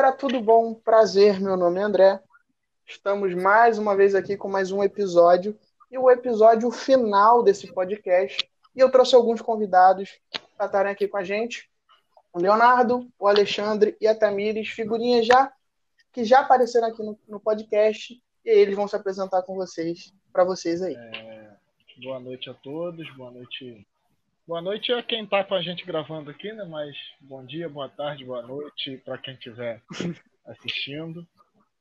galera, tudo bom? Prazer, meu nome é André. Estamos mais uma vez aqui com mais um episódio e o episódio final desse podcast. E eu trouxe alguns convidados para estarem aqui com a gente. O Leonardo, o Alexandre e a Tamires, figurinhas já que já apareceram aqui no, no podcast e eles vão se apresentar com vocês, para vocês aí. É, boa noite a todos, boa noite Boa noite a quem está com a gente gravando aqui, né? Mas bom dia, boa tarde, boa noite para quem estiver assistindo.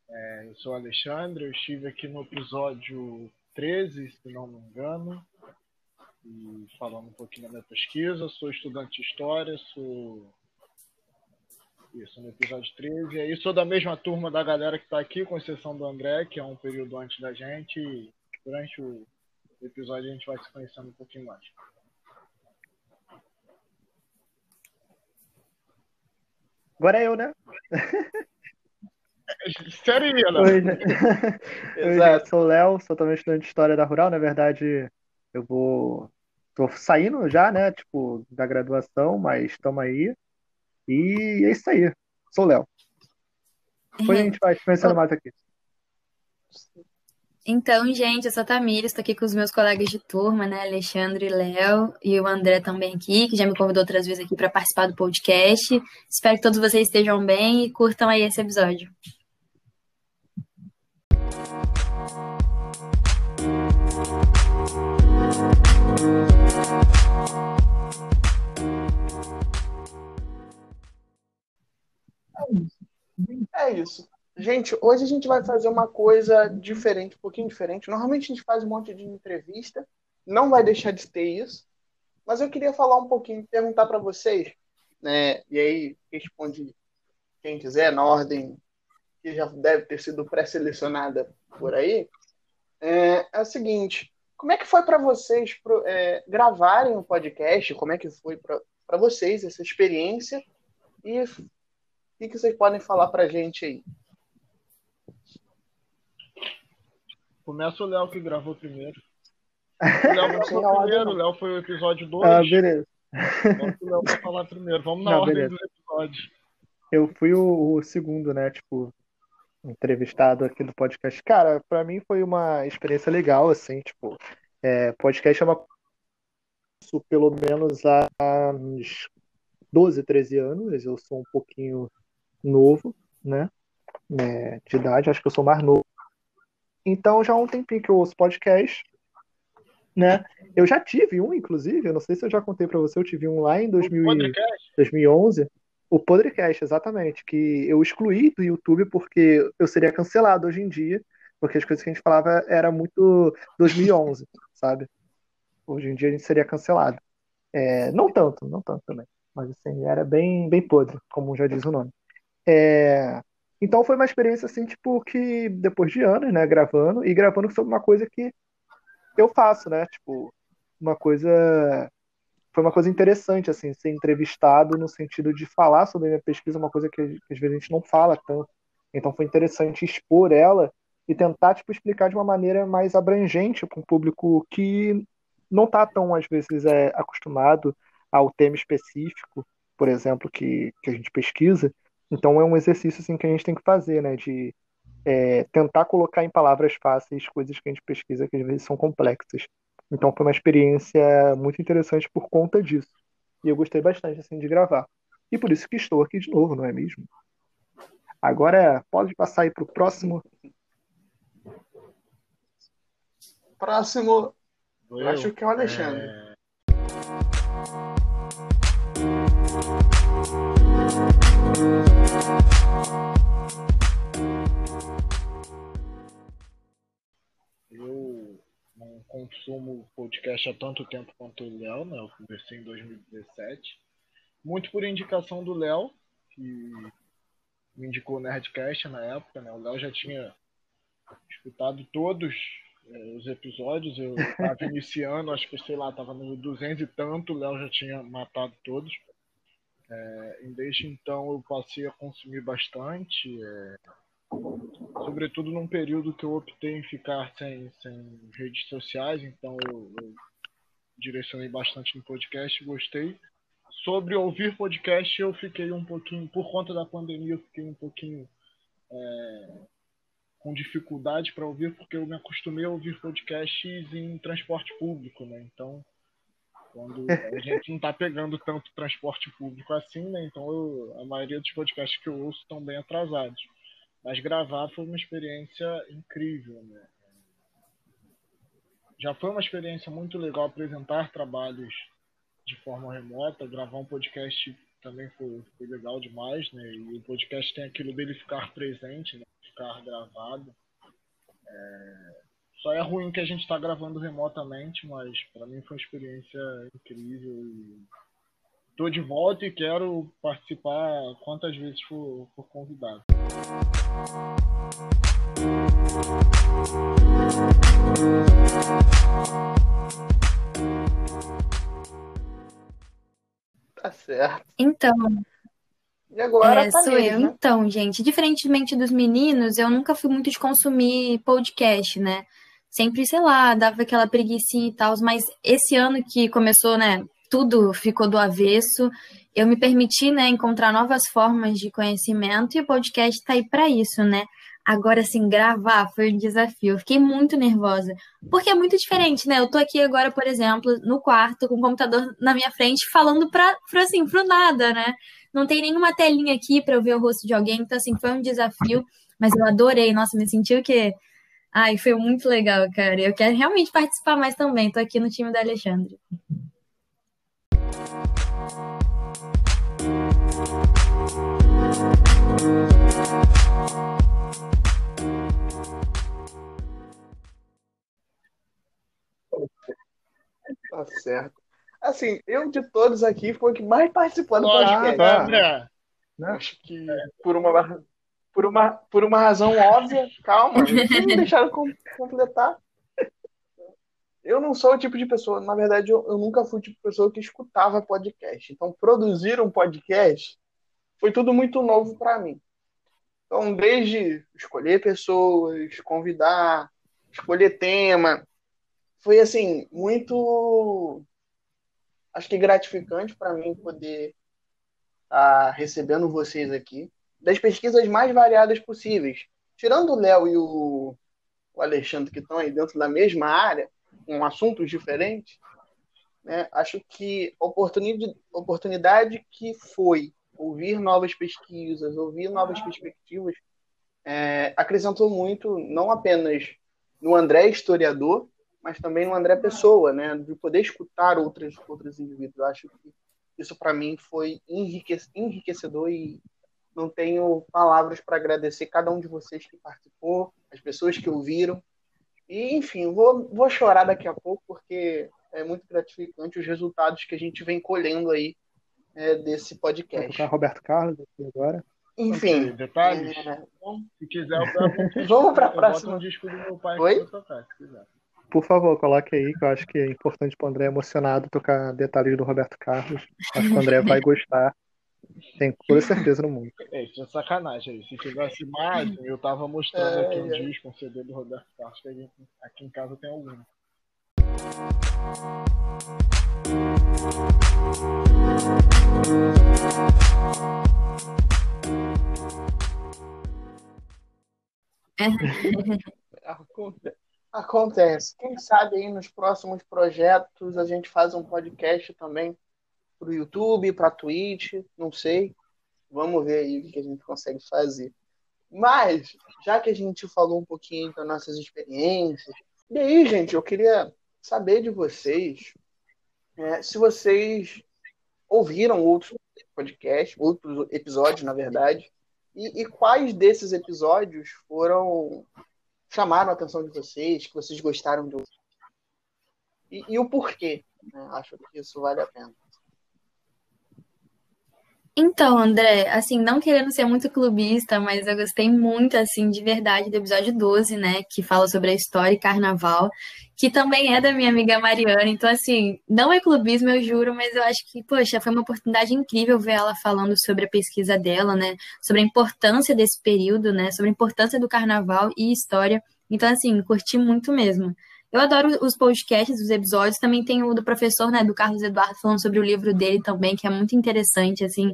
É, eu sou o Alexandre, eu estive aqui no episódio 13, se não me engano, e falando um pouquinho da minha pesquisa. Sou estudante de História, sou. Isso, no episódio 13. E aí sou da mesma turma da galera que está aqui, com exceção do André, que é um período antes da gente. Durante o episódio a gente vai se conhecendo um pouquinho mais. Agora é eu, né? Seria, né? Oi, né? Exato. sou o Léo, sou também estudante de História da Rural. Na verdade, eu vou. Tô saindo já, né? Tipo, da graduação, mas estamos aí. E é isso aí. Sou o Léo. Depois a gente vai conhecendo mais aqui. Então, gente, eu sou a Tamira, estou aqui com os meus colegas de turma, né, Alexandre e Léo, e o André também aqui, que já me convidou outras vezes aqui para participar do podcast. Espero que todos vocês estejam bem e curtam aí esse episódio. É isso. Gente, hoje a gente vai fazer uma coisa diferente, um pouquinho diferente. Normalmente a gente faz um monte de entrevista, não vai deixar de ter isso. Mas eu queria falar um pouquinho, perguntar para vocês, né? E aí responde quem quiser, na ordem que já deve ter sido pré-selecionada por aí. É, é, o seguinte: como é que foi para vocês pro, é, gravarem o um podcast? Como é que foi para vocês essa experiência? E o que, que vocês podem falar para gente aí? Começa o Léo que gravou primeiro. O Léo gravou primeiro, o Léo foi o episódio 2. Ah, beleza. Vamos o Léo falar primeiro. Vamos na Não, ordem beleza. do episódio. Eu fui o, o, segundo, né? Tipo, entrevistado aqui do podcast. Cara, pra mim foi uma experiência legal, assim, tipo, é, podcast é uma pelo menos há uns 12, 13 anos. Eu sou um pouquinho novo, né? É, de idade, acho que eu sou mais novo então já há um tempinho que eu ouço podcast, né? Eu já tive um, inclusive, eu não sei se eu já contei para você, eu tive um lá em 2000, 2011. O podcast, exatamente, que eu excluí do YouTube porque eu seria cancelado hoje em dia, porque as coisas que a gente falava era muito 2011, sabe? Hoje em dia a gente seria cancelado. É, não tanto, não tanto também, mas assim, era bem, bem podre, como já diz o nome. É, então foi uma experiência assim, tipo, que depois de anos, né, gravando, e gravando sobre uma coisa que eu faço, né? Tipo, uma coisa. Foi uma coisa interessante, assim, ser entrevistado no sentido de falar sobre a minha pesquisa, uma coisa que, às vezes a gente não fala tanto. Então foi interessante expor ela e tentar, tipo, explicar de uma maneira mais abrangente para um público que não está tão, às vezes, é, acostumado ao tema específico, por exemplo, que, que a gente pesquisa. Então é um exercício assim, que a gente tem que fazer, né? De é, tentar colocar em palavras fáceis coisas que a gente pesquisa que às vezes são complexas. Então foi uma experiência muito interessante por conta disso. E eu gostei bastante assim de gravar. E por isso que estou aqui de novo, não é mesmo? Agora pode passar aí para o próximo. Próximo, eu, acho que é o Alexandre. É... Eu não consumo podcast há tanto tempo quanto o Léo, né? Eu comecei em 2017. Muito por indicação do Léo, que me indicou o Nerdcast na época, né? O Léo já tinha escutado todos é, os episódios, eu estava iniciando, acho que, sei lá, estava no 200 e tanto, o Léo já tinha matado todos. É, desde então eu passei a consumir bastante, é, sobretudo num período que eu optei em ficar sem, sem redes sociais, então eu, eu direcionei bastante no podcast, gostei. sobre ouvir podcast, eu fiquei um pouquinho, por conta da pandemia, eu fiquei um pouquinho é, com dificuldade para ouvir, porque eu me acostumei a ouvir podcasts em transporte público, né? Então, quando a gente não está pegando tanto transporte público assim, né? Então, eu, a maioria dos podcasts que eu ouço estão bem atrasados. Mas gravar foi uma experiência incrível, né? Já foi uma experiência muito legal apresentar trabalhos de forma remota, gravar um podcast também foi, foi legal demais, né? E o podcast tem aquilo dele ficar presente, né? ficar gravado. É... Só é ruim que a gente está gravando remotamente, mas para mim foi uma experiência incrível. E... Tô de volta e quero participar quantas vezes for, for convidado. Tá certo. Então, E agora é, tá sou eu. né? Então, gente, diferentemente dos meninos, eu nunca fui muito de consumir podcast, né? Sempre, sei lá, dava aquela preguicinha e tal, mas esse ano que começou, né, tudo ficou do avesso, eu me permiti, né, encontrar novas formas de conhecimento e o podcast tá aí para isso, né? Agora, assim, gravar foi um desafio. Eu fiquei muito nervosa. Porque é muito diferente, né? Eu tô aqui agora, por exemplo, no quarto, com o computador na minha frente, falando pra, pra assim, pro nada, né? Não tem nenhuma telinha aqui pra eu ver o rosto de alguém. Então, assim, foi um desafio. Mas eu adorei. Nossa, me senti o quê? Ai, foi muito legal, cara. Eu quero realmente participar mais também. Tô aqui no time da Alexandre. Tá certo. Assim, eu de todos aqui foi o que mais participou do podcast. tá. Acho que por uma, por uma, por uma razão óbvia, calma, vocês não deixaram com- completar. Eu não sou o tipo de pessoa, na verdade, eu, eu nunca fui o tipo de pessoa que escutava podcast. Então, produzir um podcast foi tudo muito novo para mim. Então, desde escolher pessoas, convidar, escolher tema, foi assim, muito acho que gratificante para mim poder estar recebendo vocês aqui das pesquisas mais variadas possíveis. Tirando o Léo e o, o Alexandre, que estão aí dentro da mesma área, com assuntos diferentes, né, acho que a oportunidade, oportunidade que foi ouvir novas pesquisas, ouvir novas perspectivas, é, acrescentou muito, não apenas no André historiador, mas também no André pessoa, né, de poder escutar outros, outros indivíduos. Acho que isso para mim foi enriquec- enriquecedor e não tenho palavras para agradecer cada um de vocês que participou, as pessoas que ouviram. E, enfim, vou, vou chorar daqui a pouco, porque é muito gratificante os resultados que a gente vem colhendo aí é, desse podcast. tocar Roberto Carlos aqui agora. Enfim, Detalhes? é, Se quiser, eu. Vamos eu boto próxima. um disco do meu pai Oi? tocar, se quiser. Por favor, coloque aí, que eu acho que é importante pro André emocionado tocar detalhes do Roberto Carlos. Acho que o André vai gostar. Tenho toda certeza no mundo. É, isso é sacanagem aí. Se tivesse imagem, eu tava mostrando É, aqui um é. disco, um CD do Roberto Carlos, que a gente- aqui em casa tem algum. Aconte- Acontece. Quem sabe aí nos próximos projetos a gente faz um podcast também pro YouTube, pra Twitch, não sei. Vamos ver aí o que a gente consegue fazer. Mas, já que a gente falou um pouquinho das nossas experiências, e aí, gente, eu queria saber de vocês é, se vocês ouviram outros podcasts, outros episódios, na verdade, e, e quais desses episódios foram chamaram a atenção de vocês, que vocês gostaram de ouvir. E, e o porquê. Né? Acho que isso vale a pena. Então, André, assim, não querendo ser muito clubista, mas eu gostei muito, assim, de verdade, do episódio 12, né, que fala sobre a história e carnaval, que também é da minha amiga Mariana. Então, assim, não é clubismo, eu juro, mas eu acho que, poxa, foi uma oportunidade incrível ver ela falando sobre a pesquisa dela, né, sobre a importância desse período, né, sobre a importância do carnaval e história. Então, assim, curti muito mesmo. Eu adoro os podcasts, os episódios. Também tem o do professor, né, do Carlos Eduardo, falando sobre o livro dele também, que é muito interessante, assim.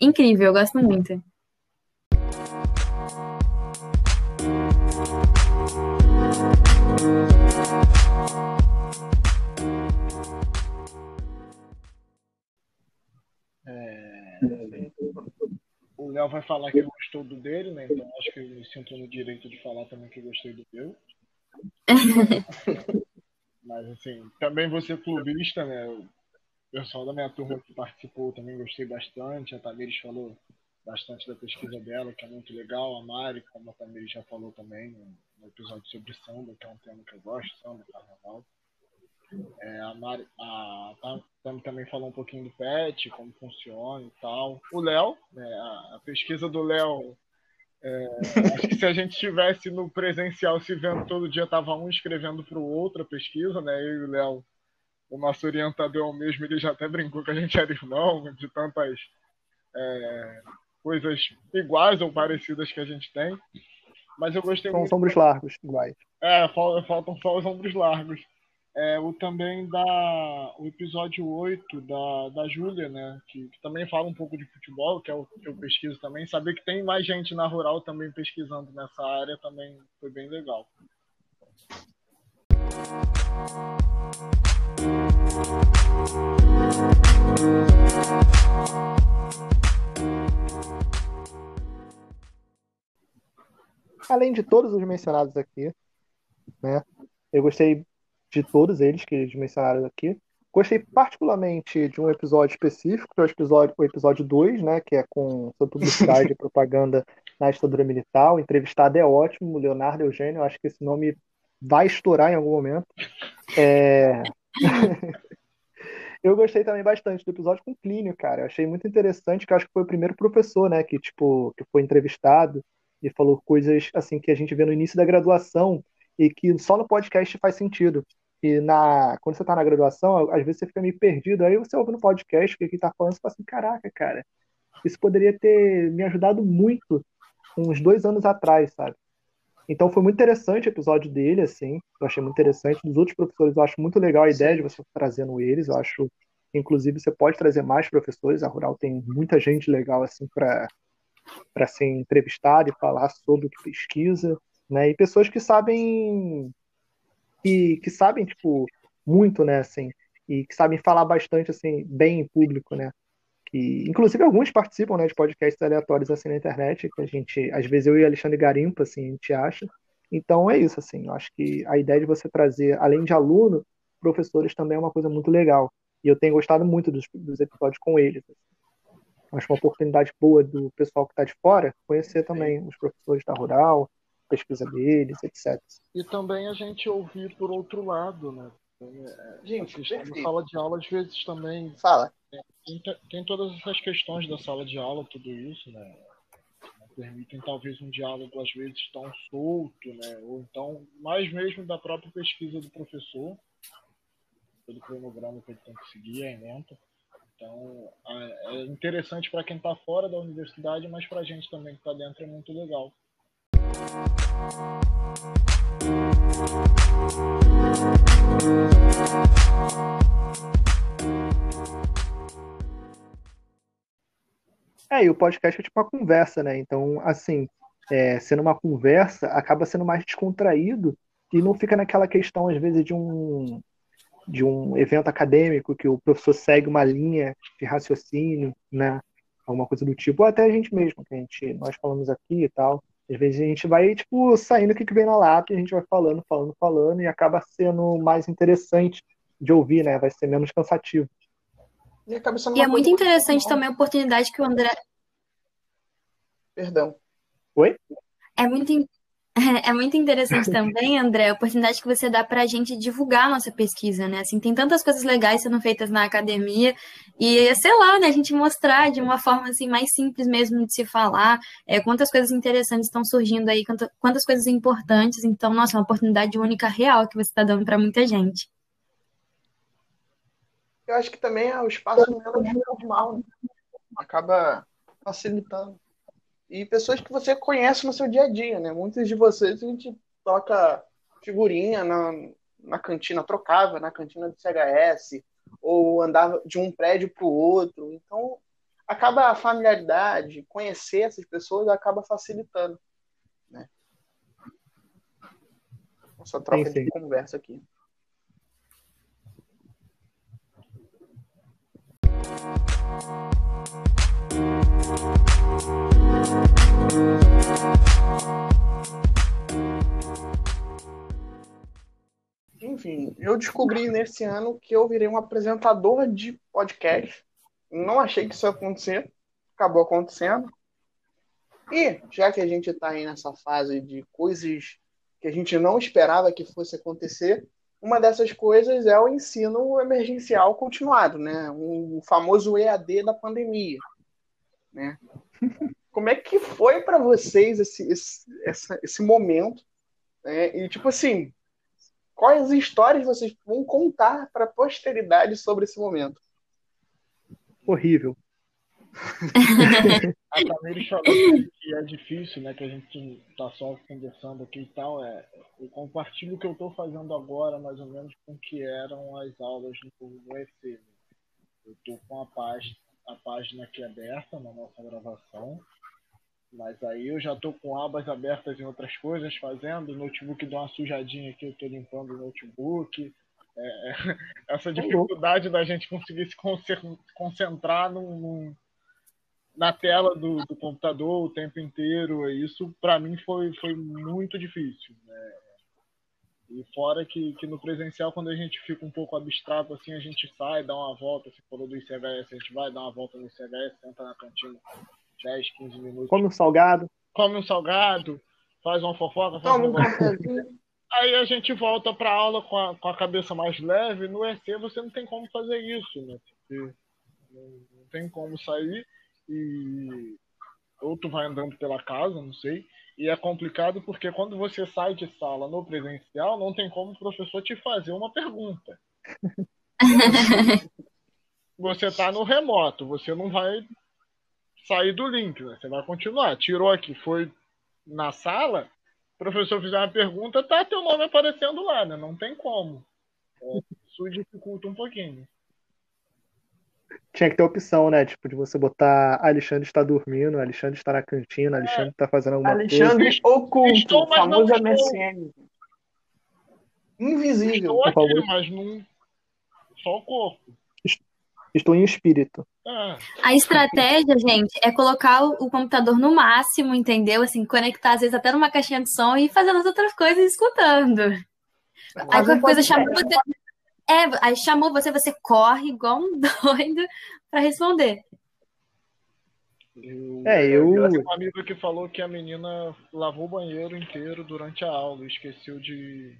Incrível, eu gosto muito. É... O Léo vai falar que gostou do dele, né? Então acho que eu me sinto no direito de falar também que gostei do meu. Mas assim, também você clubista, né? O pessoal da minha turma que participou também gostei bastante. A Tamires falou bastante da pesquisa dela, que é muito legal. A Mari, como a Tamires já falou também no episódio sobre samba, que é um tema que eu gosto, samba, carnaval. É, a, Mari, a Tami também falou um pouquinho do PET, como funciona e tal. O Léo, né, a, pesquisa do Léo, é, acho que se a gente estivesse no presencial se vendo todo dia, tava um escrevendo para o outro a pesquisa, né? Eu e o Léo, o nosso orientador é o mesmo, ele já até brincou que a gente era irmão, de tantas é, coisas iguais ou parecidas que a gente tem. Mas eu gostei São muito. São ombros largos, iguais. É, faltam só os ombros largos é, o também da o episódio 8 da, da Júlia, né? Que, que, também fala um pouco de futebol, que é o que eu pesquiso também. Saber que tem mais gente na rural também pesquisando nessa área também foi bem legal. Além de todos os mencionados aqui, né? Eu gostei de todos eles que eles mencionaram aqui. Gostei particularmente de um episódio específico, que é o episódio, o episódio 2, né, que é com sobre publicidade e propaganda na ditadura militar. O entrevistado é ótimo, o Leonardo Eugênio, acho que esse nome vai estourar em algum momento. É... eu gostei também bastante do episódio com o Clínio, cara. Eu achei muito interessante, que acho que foi o primeiro professor, né, que tipo, que foi entrevistado e falou coisas assim que a gente vê no início da graduação e que só no podcast faz sentido. E na, quando você está na graduação, às vezes você fica meio perdido. Aí você ouve no podcast o que ele está falando, você fala assim: caraca, cara, isso poderia ter me ajudado muito uns dois anos atrás, sabe? Então foi muito interessante o episódio dele, assim. Eu achei muito interessante. Dos outros professores, eu acho muito legal a ideia de você trazendo eles. Eu acho, inclusive, você pode trazer mais professores. A Rural tem muita gente legal, assim, para para ser entrevistado e falar sobre o que pesquisa, né? E pessoas que sabem que, que sabem, tipo, muito, né, assim, e que sabem falar bastante, assim, bem em público, né, que, inclusive, alguns participam, né, de podcasts aleatórios, assim, na internet, que a gente, às vezes, eu e Alexandre Garimpa, assim, a gente acha, então é isso, assim, eu acho que a ideia de você trazer, além de aluno, professores também é uma coisa muito legal, e eu tenho gostado muito dos, dos episódios com eles, assim. Acho uma oportunidade boa do pessoal que está de fora conhecer também os professores da Rural, pesquisa deles, etc. E também a gente ouvir por outro lado, né? É, gente, na sala de aula, às vezes também. Fala. Tem, tem, todas essas questões da sala de aula, tudo isso, né? Permitem talvez um diálogo, às vezes, tão solto, né? Ou então, mais mesmo da própria pesquisa do professor, pelo cronograma que ele tem que seguir, a ementa. Então, é interessante para quem está fora da universidade, mas para a gente também que está dentro é muito legal. É, e o podcast é tipo uma conversa, né? Então, assim, é, sendo uma conversa, acaba sendo mais descontraído e não fica naquela questão, às vezes, de um, de um evento acadêmico que o professor segue uma linha de raciocínio, né? Alguma coisa do tipo, ou até a gente mesmo, que a gente, nós falamos aqui e tal. Às vezes a gente vai, tipo, saindo o que, que vem na lata e a gente vai falando, falando, falando, e acaba sendo mais interessante de ouvir, né? Vai ser menos cansativo. E, e é muito interessante também a oportunidade que o André. Perdão. Oi? É muito, É muito interessante também, André, a oportunidade que você dá para a gente divulgar a nossa pesquisa, né? Assim, tem tantas coisas legais sendo feitas na academia e, sei lá, né, a gente mostrar de uma forma assim mais simples mesmo de se falar, é, quantas coisas interessantes estão surgindo aí, quantas, quantas coisas importantes. Então, nossa, é uma oportunidade única, real que você está dando para muita gente. Eu acho que também é o espaço menos normal, né? acaba facilitando e pessoas que você conhece no seu dia a dia, né? Muitos de vocês a gente toca figurinha na, na cantina, trocava na cantina do CHS, ou andava de um prédio para o outro. Então, acaba a familiaridade, conhecer essas pessoas acaba facilitando. Né? Essa troca sim, sim. de conversa aqui. Enfim, eu descobri nesse ano que eu virei um apresentador de podcast. Não achei que isso ia acontecer, acabou acontecendo. E já que a gente está aí nessa fase de coisas que a gente não esperava que fosse acontecer, uma dessas coisas é o ensino emergencial continuado, né? O famoso EAD da pandemia, né? Como é que foi para vocês esse, esse, essa, esse momento? Né? E tipo assim, quais histórias vocês vão contar para a posteridade sobre esse momento? Horrível. a Tamires falou que é difícil, né? Que a gente tá só conversando aqui e tal. É, eu compartilho o que eu estou fazendo agora, mais ou menos, com o que eram as aulas no, no EC. Né? Eu estou com a, página, a página aqui aberta na nossa gravação. Mas aí eu já estou com abas abertas em outras coisas, fazendo. O notebook dá uma sujadinha aqui, eu estou limpando o notebook. É, é essa tá dificuldade da gente conseguir se concentrar num, num na tela do, do, computador o tempo inteiro. Isso, para mim, foi, foi muito difícil. Né? E fora que, que no presencial, quando a gente fica um pouco abstrato, assim, a gente sai, dá uma volta. Se falou do ICHS, a gente vai dar uma volta no ICHS, senta na cantina 10, 15 minutos. Come um salgado. Come um salgado, faz uma fofoca, faz Toma um Aí a gente volta para aula com a, com a cabeça mais leve. No EC você não tem como fazer isso, né? Porque não, não tem como sair e ou tu vai andando pela casa, não sei. E é complicado porque quando você sai de sala no presencial, não tem como o professor te fazer uma pergunta. você está no remoto, você não vai sair do link, né? Você vai continuar. Tirou aqui, foi na sala, o professor fizer uma pergunta, tá teu nome aparecendo lá, né? Não tem como. É, isso dificulta um pouquinho tinha que ter opção, né? Tipo, de você botar Alexandre está dormindo, Alexandre está na cantina, Alexandre está fazendo alguma Alexandre coisa. oculto, estou, famoso MSN. Invisível. Estou aqui, mas não... Só o corpo. Estou em espírito. É. A estratégia, gente, é colocar o computador no máximo, entendeu? Assim, conectar às vezes até numa caixinha de som e fazendo as outras coisas escutando. Aí qualquer coisa chama você é, aí chamou você, você corre igual um doido para responder. Eu, é, eu. Eu tenho um amigo que falou que a menina lavou o banheiro inteiro durante a aula e esqueceu de.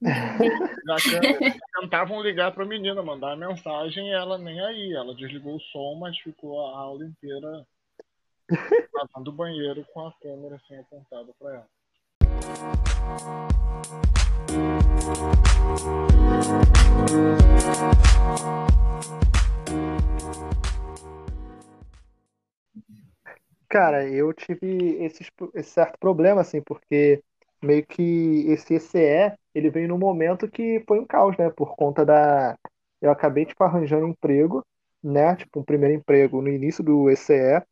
Tentavam ligar para a menina, mandar mensagem e ela nem aí. Ela desligou o som, mas ficou a aula inteira lavando o banheiro com a câmera assim apontada para ela. Cara, eu tive esse, esse certo problema, assim, porque meio que esse ECE, ele veio num momento que foi um caos, né? Por conta da. Eu acabei, tipo, arranjando emprego, né? Tipo, um primeiro emprego no início do ECE,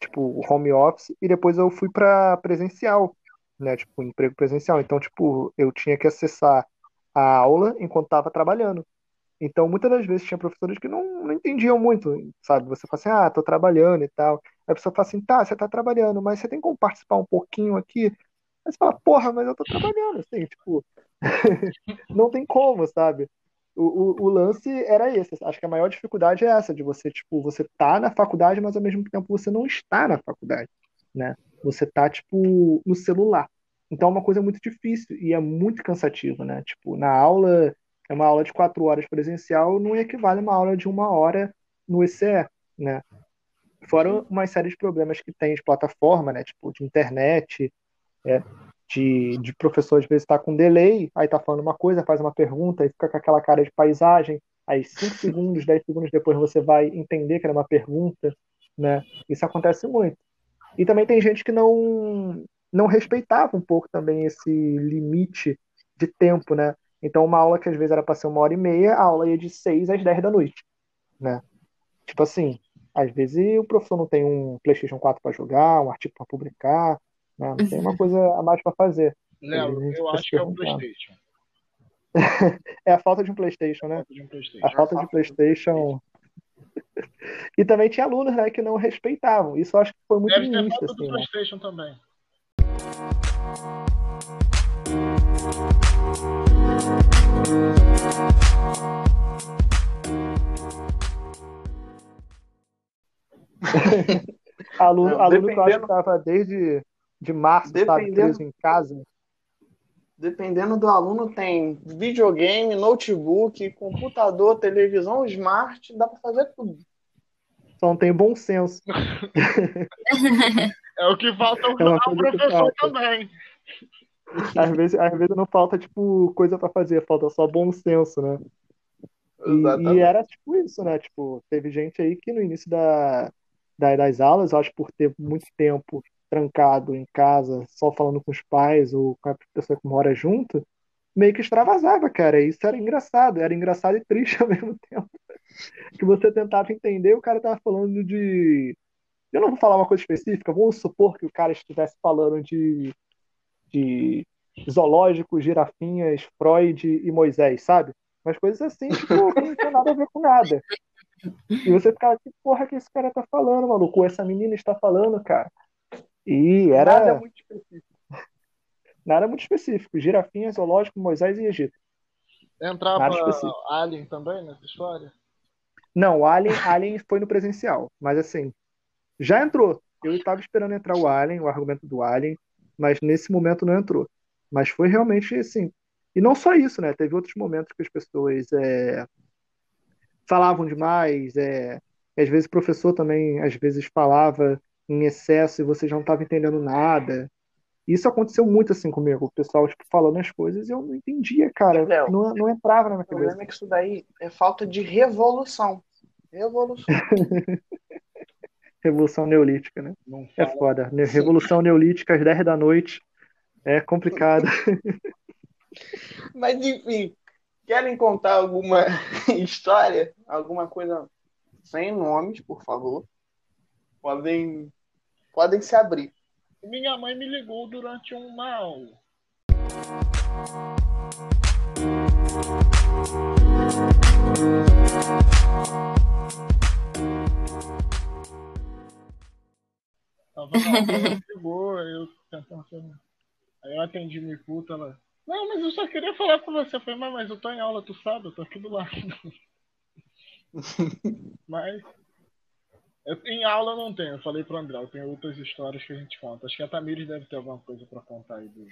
tipo, home office, e depois eu fui para presencial, né? Tipo, emprego presencial. Então, tipo, eu tinha que acessar a aula enquanto estava trabalhando. Então, muitas das vezes tinha professores que não, não entendiam muito, sabe? Você fala assim, ah, tô trabalhando e tal. Aí a pessoa fala assim, tá, você tá trabalhando, mas você tem como participar um pouquinho aqui? Aí você fala, porra, mas eu tô trabalhando, assim, tipo, não tem como, sabe? O, o, o, lance era esse. Acho que a maior dificuldade é essa, de você, tipo, você tá na faculdade, mas ao mesmo tempo você não está na faculdade, né? Você tá, tipo, no celular. Então é uma coisa muito difícil e é muito cansativo, né? Tipo, na aula, é uma aula de quatro horas presencial, não equivale a uma aula de uma hora no ECE, né? Fora uma série de problemas que tem de plataforma, né? Tipo, de internet, é, de, de professor às vezes está com delay, aí tá falando uma coisa, faz uma pergunta, aí fica com aquela cara de paisagem, aí cinco segundos, dez segundos depois você vai entender que era uma pergunta, né? Isso acontece muito. E também tem gente que não não respeitava um pouco também esse limite de tempo, né? Então, uma aula que às vezes era para ser uma hora e meia, a aula ia de 6 às 10 da noite, né? Tipo assim, às vezes o professor não tem um PlayStation 4 para jogar, um artigo para publicar, né? Não tem uma coisa a mais para fazer. Léo, eu acho que é o PlayStation. é a falta de um PlayStation, né? Um. A falta de PlayStation. e também tinha alunos, né, que não respeitavam. Isso eu acho que foi muito Deve início, ter falta assim, do né? PlayStation também. Aluno, Não, aluno que eu acho que dependendo- estava desde de março, sabe, Dependendo- preso em casa. Dependendo do aluno, tem videogame, notebook, computador, televisão, smart, dá para fazer tudo. Só não tem bom senso. É o que falta É ao que professor falta. também. Às vezes, às vezes não falta, tipo, coisa pra fazer, falta só bom senso, né? E, e era tipo isso, né? Tipo, teve gente aí que no início da, da- das aulas, acho por ter muito tempo trancado em casa, só falando com os pais ou com a pessoa que mora junto, meio que extravasava, cara. Isso era engraçado, era engraçado e triste ao mesmo tempo. Que você tentava entender, o cara tava falando de. Eu não vou falar uma coisa específica, vamos supor que o cara estivesse falando de, de zoológico, girafinhas, Freud e Moisés, sabe? Umas coisas assim, tipo, que não tem nada a ver com nada. E você ficava, que porra que esse cara tá falando, maluco? Ou essa menina está falando, cara. E Nada é era muito específico. nada muito específico. Girafinha, zoológico, Moisés e Egito. Entrava. Alien também nessa história? Não, o Alien, Alien foi no presencial, mas assim, já entrou. Eu estava esperando entrar o Alien, o argumento do Alien, mas nesse momento não entrou. Mas foi realmente assim. E não só isso, né? Teve outros momentos que as pessoas é, falavam demais, é, às vezes o professor também, às vezes falava em excesso e você já não estava entendendo nada. Isso aconteceu muito assim comigo, o pessoal tipo, falando as coisas e eu não entendia, cara. Léo, Não, não entrava na minha O cabeça. problema é que isso daí é falta de revolução. Revolução. Revolução Neolítica, né? Não É foda. Ne- Revolução Neolítica às 10 da noite. É complicado. Mas enfim, querem contar alguma história? Alguma coisa sem nomes, por favor? Podem, podem se abrir. Minha mãe me ligou durante uma aula. Ela me ligou, aí eu tentando. Aí eu atendi me puta, ela. Não, mas eu só queria falar com você. Eu falei, mas, mas eu tô em aula, tu sabe, eu tô aqui do lado. mas. eu- em aula eu não tenho, eu falei pro André, eu tenho outras histórias que a gente conta. Acho que a Tamires deve ter alguma coisa pra contar aí do,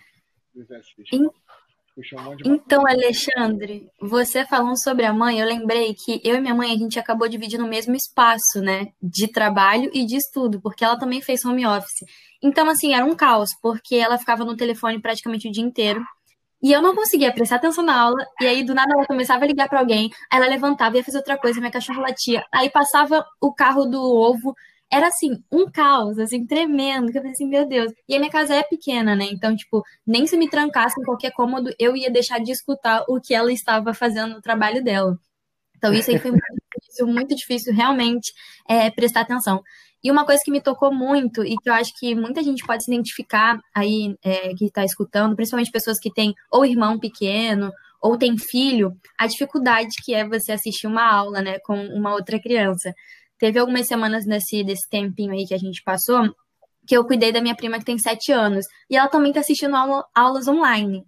dos SX. Então, Alexandre, você falando sobre a mãe, eu lembrei que eu e minha mãe, a gente acabou dividindo o mesmo espaço, né? De trabalho e de estudo, porque ela também fez home office. Então, assim, era um caos, porque ela ficava no telefone praticamente o dia inteiro. E eu não conseguia prestar atenção na aula, e aí do nada ela começava a ligar pra alguém, aí ela levantava e ia fazer outra coisa, minha cachorra latia. Aí passava o carro do ovo, era assim, um caos, assim, tremendo, que eu falei assim, meu Deus. E a minha casa é pequena, né? Então, tipo, nem se me trancasse em qualquer cômodo, eu ia deixar de escutar o que ela estava fazendo no trabalho dela. Então, isso aí foi muito difícil, muito difícil realmente é, prestar atenção. E uma coisa que me tocou muito, e que eu acho que muita gente pode se identificar aí, é, que está escutando, principalmente pessoas que têm ou irmão pequeno, ou tem filho, a dificuldade que é você assistir uma aula, né, com uma outra criança. Teve algumas semanas nesse desse tempinho aí que a gente passou, que eu cuidei da minha prima que tem sete anos, e ela também está assistindo aula- aulas online.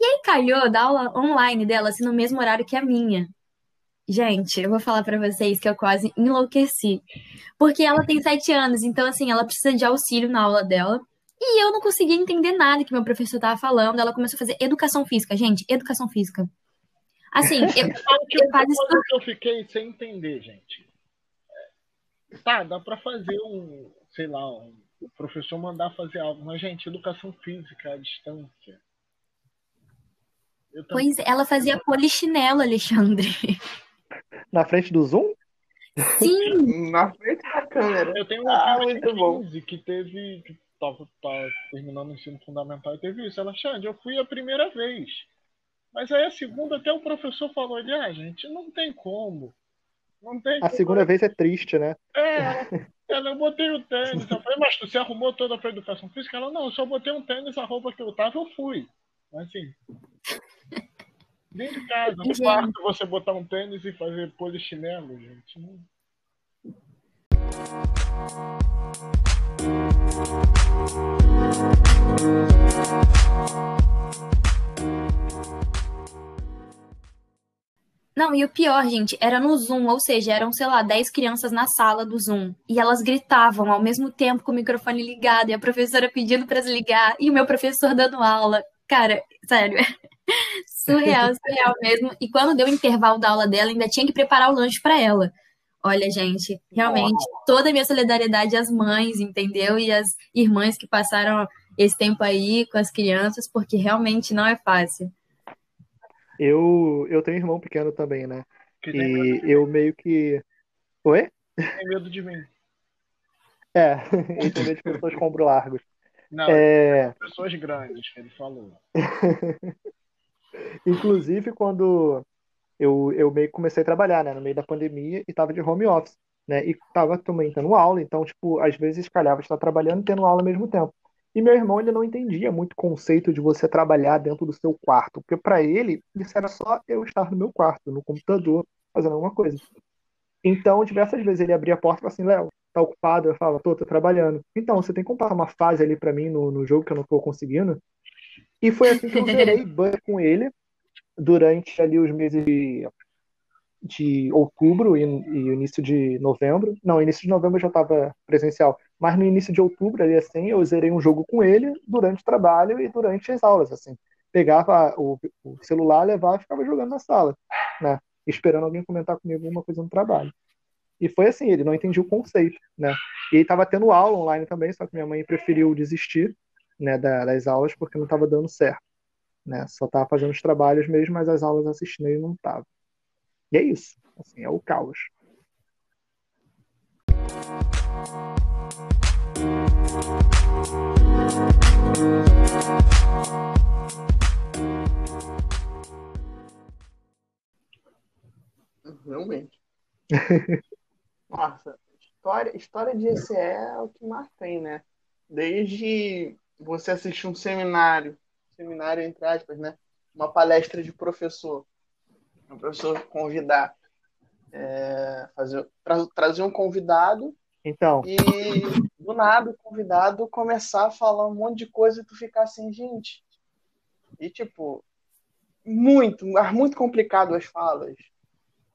E aí calhou da aula online dela, assim, no mesmo horário que a minha. Gente, eu vou falar pra vocês que eu quase enlouqueci. Porque ela tem sete anos, então, assim, ela precisa de auxílio na aula dela. E eu não conseguia entender nada que meu professor tava falando. Ela começou a fazer educação física. Gente, educação física. Assim, eu, eu uma quase eu fiquei sem entender, gente. Tá, dá pra fazer um, sei lá, um, o professor mandar fazer algo, mas, gente, educação física à distância. Também- Pois ela fazia polichinelo, Alexandre. Na frente do Zoom? Sim, Na frente da câmera. Eu tenho um Ah, muito bom. 15 que teve, que tava, tá terminando o ensino fundamental e teve isso. Ela, Xande, eu fui a primeira vez. Mas aí a segunda, até o professor falou ali, ah, gente, não tem como. Não tem A segunda vez é triste, né? É, ela, eu botei o tênis. Eu falei, mas você arrumou toda pra educação física? Ela, não, eu só botei um tênis, a roupa que eu tava, eu fui. Assim. Dentro de casa, no quarto, você botar um tênis e fazer polichinelo, gente. Não... Não, e o pior, gente, era no Zoom, ou seja, eram, sei lá, 10 crianças na sala do Zoom. E elas gritavam ao mesmo tempo com o microfone ligado, e a professora pedindo pra desligar, e o meu professor dando aula. Cara, sério, surreal, surreal mesmo. E quando deu o intervalo da aula dela, ainda tinha que preparar o lanche pra ela. Olha, gente, realmente, toda a minha solidariedade às mães, entendeu? E às irmãs que passaram esse tempo aí com as crianças, porque realmente não é fácil. Eu, eu tenho um irmão pequeno também, né? Que E eu meio que. Oi? tem medo de mim. É, ele tem medo de pessoas com ombro largos. Não, É, pessoas grandes, ele falou. inclusive, quando eu, eu meio que comecei a trabalhar, né, no meio da pandemia e tava de home office, né, e tava também tendo aula, então, tipo, às vezes calhava estar trabalhando e tendo aula ao mesmo tempo. E meu irmão, ele não entendia muito o conceito de você trabalhar dentro do seu quarto, porque para ele, isso era só eu estar no meu quarto, no computador, fazendo alguma coisa. Então, diversas vezes ele abria a porta e falava assim, Léo, tá ocupado? Eu falava, tô, tô trabalhando. Então, você tem que comprar uma fase ali pra mim no, no jogo que eu não tô conseguindo? E foi assim que eu zerei Bug com ele durante ali os meses de, de outubro e, e início de novembro. Não, início de novembro eu já estava presencial, mas no início de outubro ali assim, eu zerei um jogo com ele durante o trabalho e durante as aulas, assim. Pegava o, o celular, levava e ficava jogando na sala, né? Esperando alguém comentar comigo alguma coisa no trabalho. E foi assim, ele não entendia o conceito, né? E ele estava tendo aula online também, só que minha mãe preferiu desistir, né, da- das aulas porque não estava dando certo, né? Só estava fazendo os trabalhos mesmo, mas as aulas assistindo ele não estava. E é isso, assim, é o caos. Realmente. Nossa, história, história de ECE é o que mais tem, né? Desde você assistir um seminário, seminário entre aspas, né? Uma palestra de professor, um professor convidar, é, fazer, tra- trazer um convidado Então, e do nada o convidado começar a falar um monte de coisa e tu ficar assim, gente. E tipo, muito, mas muito complicado as falas.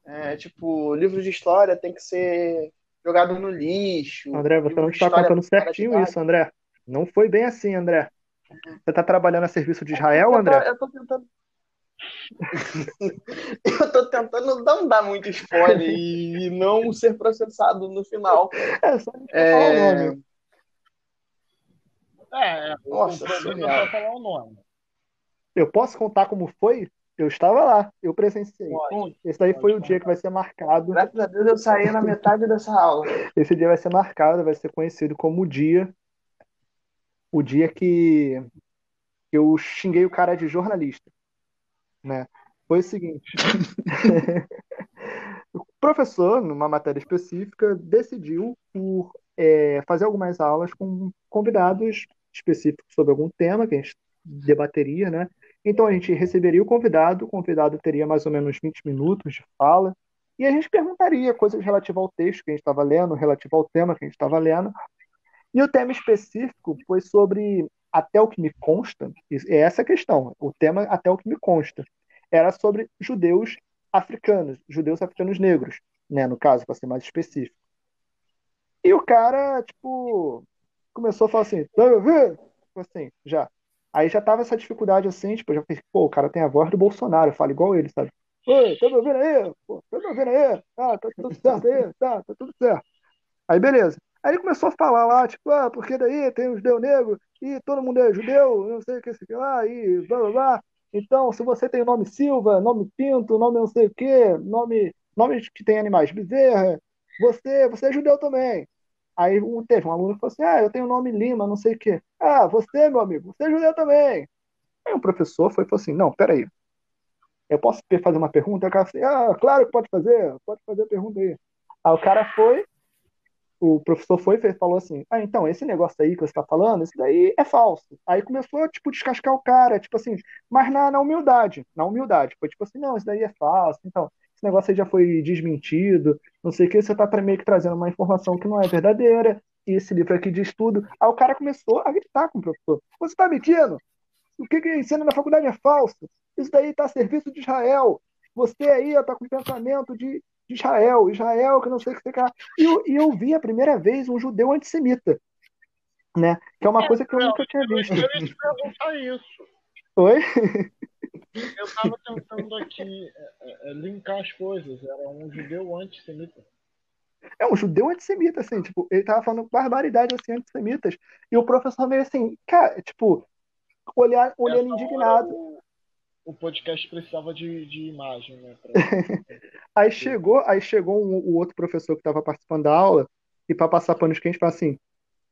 É, tipo, livro de história tem que ser jogado no lixo. André, você não está contando de certinho isso, André. Não foi bem assim, André. Você está trabalhando a serviço de Israel, eu tô, André? eu tô tentando. eu tô tentando não dar muito spoiler e não ser processado no final. É só falar o É, nome. É, Nossa, é falar o nome. Eu posso contar como foi? Eu estava lá, eu presenciei. Pode, Esse daí foi o dia que vai ser marcado. graças a Deus eu saí na metade dessa aula. Esse dia vai ser marcado, vai ser conhecido como o dia, o dia que eu xinguei o cara de jornalista, né? Foi o seguinte, o professor, numa matéria específica, decidiu por é, fazer algumas aulas com convidados específicos sobre algum tema que a gente debateria, né? Então a gente receberia o convidado, o convidado teria mais ou menos 20 minutos de fala, e a gente perguntaria coisas relativas ao texto que a gente estava lendo, relativo ao tema que a gente estava lendo. E o tema específico foi sobre, até o que me consta, é essa a questão, o tema até o que me consta, era sobre judeus africanos, judeus africanos negros, né, no caso, para ser mais específico. E o cara, tipo, começou a falar assim, tá ouvindo? Tipo Assim, já. Aí já tava essa dificuldade assim, tipo, já pensei, pô, o cara tem a voz do Bolsonaro, fala igual ele, sabe? Oi, tá me ouvindo aí? Pô, tá me ouvindo aí? Ah, tá tudo certo aí? Tá, tá tudo certo. Aí beleza. Aí ele começou a falar lá, tipo, ah, porque daí tem um judeu negro e todo mundo é judeu, não sei o que, sei que lá, e blá blá blá. Então, se você tem o nome Silva, nome Pinto, nome não sei o que, nome, nome que tem animais, Bezerra, você, você é judeu também. Aí um, teve um aluno que falou assim, ah, eu tenho o nome Lima, não sei o quê. Ah, você, meu amigo, você é judeu também. Aí um professor foi e falou assim, não, peraí. eu posso fazer uma pergunta? O cara assim, ah, claro que pode fazer, pode fazer a pergunta aí. Aí o cara foi, o professor foi e falou assim: Ah, então, esse negócio aí que você está falando, isso daí é falso. Aí começou, tipo, descascar o cara, tipo assim, mas na, na humildade, na humildade. Foi tipo assim: Não, isso daí é falso. Então, esse negócio aí já foi desmentido, não sei o que, você está meio que trazendo uma informação que não é verdadeira, e esse livro aqui diz tudo. Aí o cara começou a gritar com o professor: Você está mentindo? O que, que ensina na faculdade é falso? Isso daí está a serviço de Israel. Você aí está com pensamento de de Israel, Israel, que não sei o que quer. E eu, e eu vi a primeira vez um judeu antissemita, né? Que é uma é, coisa que eu nunca tinha visto. Eu ia te perguntar isso. Oi? Eu estava tentando aqui é, é, linkar as coisas. Era um judeu antissemita. É um judeu antissemita, assim, tipo, ele tava falando barbaridade assim, antissemitas. E o professor meio assim, cara, tipo, olhar, olhando indignado. O, o podcast precisava de, de imagem, né? Pra... aí chegou, aí chegou um, o outro professor que estava participando da aula, e para passar panos quentes, fala assim: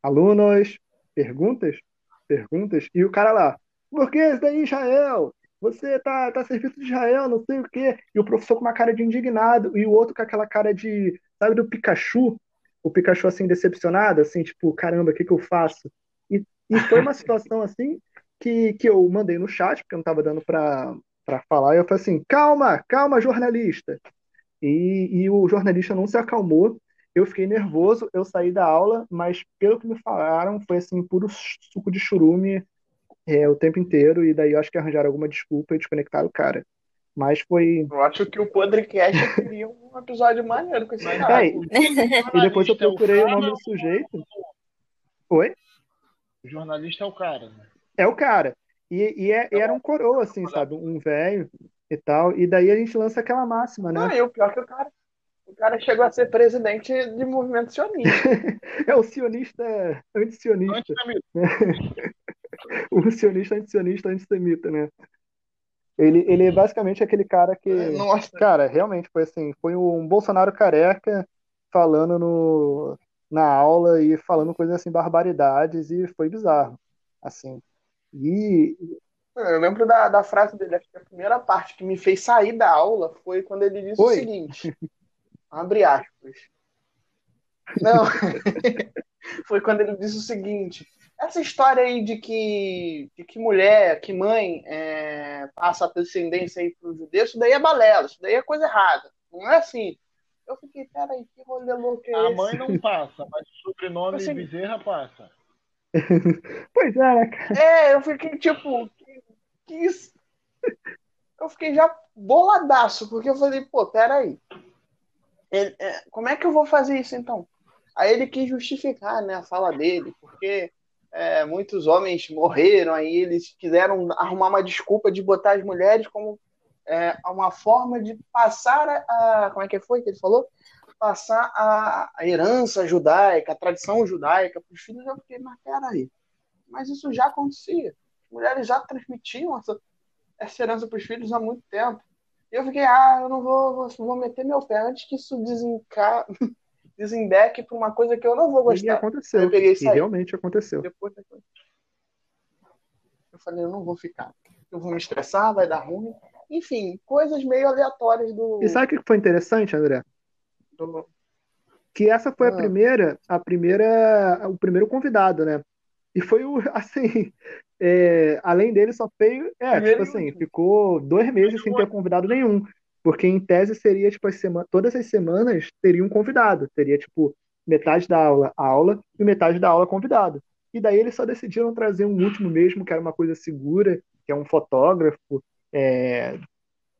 alunos, perguntas? Perguntas? E o cara lá, por que isso daí, Israel? Você tá, tá a serviço de Israel, não sei o quê. E o professor com uma cara de indignado, e o outro com aquela cara de, sabe, do Pikachu? O Pikachu assim, decepcionado, assim, tipo, caramba, o que que eu faço? E, e foi uma situação assim que, que eu mandei no chat, porque eu não estava dando para falar, e eu falei assim: calma, calma, jornalista. E, e o jornalista não se acalmou. Eu fiquei nervoso, eu saí da aula, mas pelo que me falaram, foi assim, puro suco de churume é, o tempo inteiro, e daí eu acho que arranjaram alguma desculpa e desconectaram o cara. Mas foi. Eu acho que o Podrecast queria um episódio maneiro com esse cara. É, e depois eu procurei o nome do sujeito. Oi? O jornalista é o cara, né? É o cara. E, e, é, e era um coroa, assim, sabe? Um velho e tal. E daí a gente lança aquela máxima, né? Não, e o pior é que o cara. O cara chegou a ser presidente de movimento sionista. é o sionista antisionista. o sionista antisionista antissemita, né? Ele, ele é basicamente aquele cara que. Nossa. Cara, realmente foi assim: foi um Bolsonaro careca falando no, na aula e falando coisas assim, barbaridades, e foi bizarro. Assim. E. Eu lembro da, da frase dele, acho que a primeira parte que me fez sair da aula foi quando ele disse Oi? o seguinte: abre aspas. Não, foi quando ele disse o seguinte: essa história aí de que, de que mulher, que mãe é, passa a descendência aí para os judeus, isso daí é balela, isso daí é coisa errada. Não é assim. Eu fiquei, peraí, que rolê louco é a esse? A mãe não passa, mas o sobrenome assim, Bezerra passa. pois é, cara? É, eu fiquei tipo, que, que isso? Eu fiquei já boladaço, porque eu falei, pô, peraí. Ele, é, como é que eu vou fazer isso então? Aí ele quis justificar né, a fala dele, porque é, muitos homens morreram, aí eles quiseram arrumar uma desculpa de botar as mulheres como é, uma forma de passar a, a. Como é que foi que ele falou? Passar a, a herança judaica, a tradição judaica para os filhos, eu fiquei, mas peraí, mas isso já acontecia. As mulheres já transmitiam essa, essa herança para os filhos há muito tempo. E eu fiquei, ah, eu não vou, vou, vou meter meu pé antes que isso desenca... desembeque para uma coisa que eu não vou gostar. E aconteceu, eu peguei e realmente aconteceu. Depois, depois, eu falei, eu não vou ficar. Eu vou me estressar, vai dar ruim. Enfim, coisas meio aleatórias do. E sabe o que foi interessante, André? Que essa foi ah. a primeira, a primeira, o primeiro convidado, né? E foi o, assim, é, além dele só veio, é, tipo assim, ficou dois meses sem ter convidado nenhum. Porque em tese seria, tipo, as semana, todas as semanas teria um convidado. Teria, tipo, metade da aula aula e metade da aula convidado. E daí eles só decidiram trazer um último mesmo, que era uma coisa segura, que é um fotógrafo é,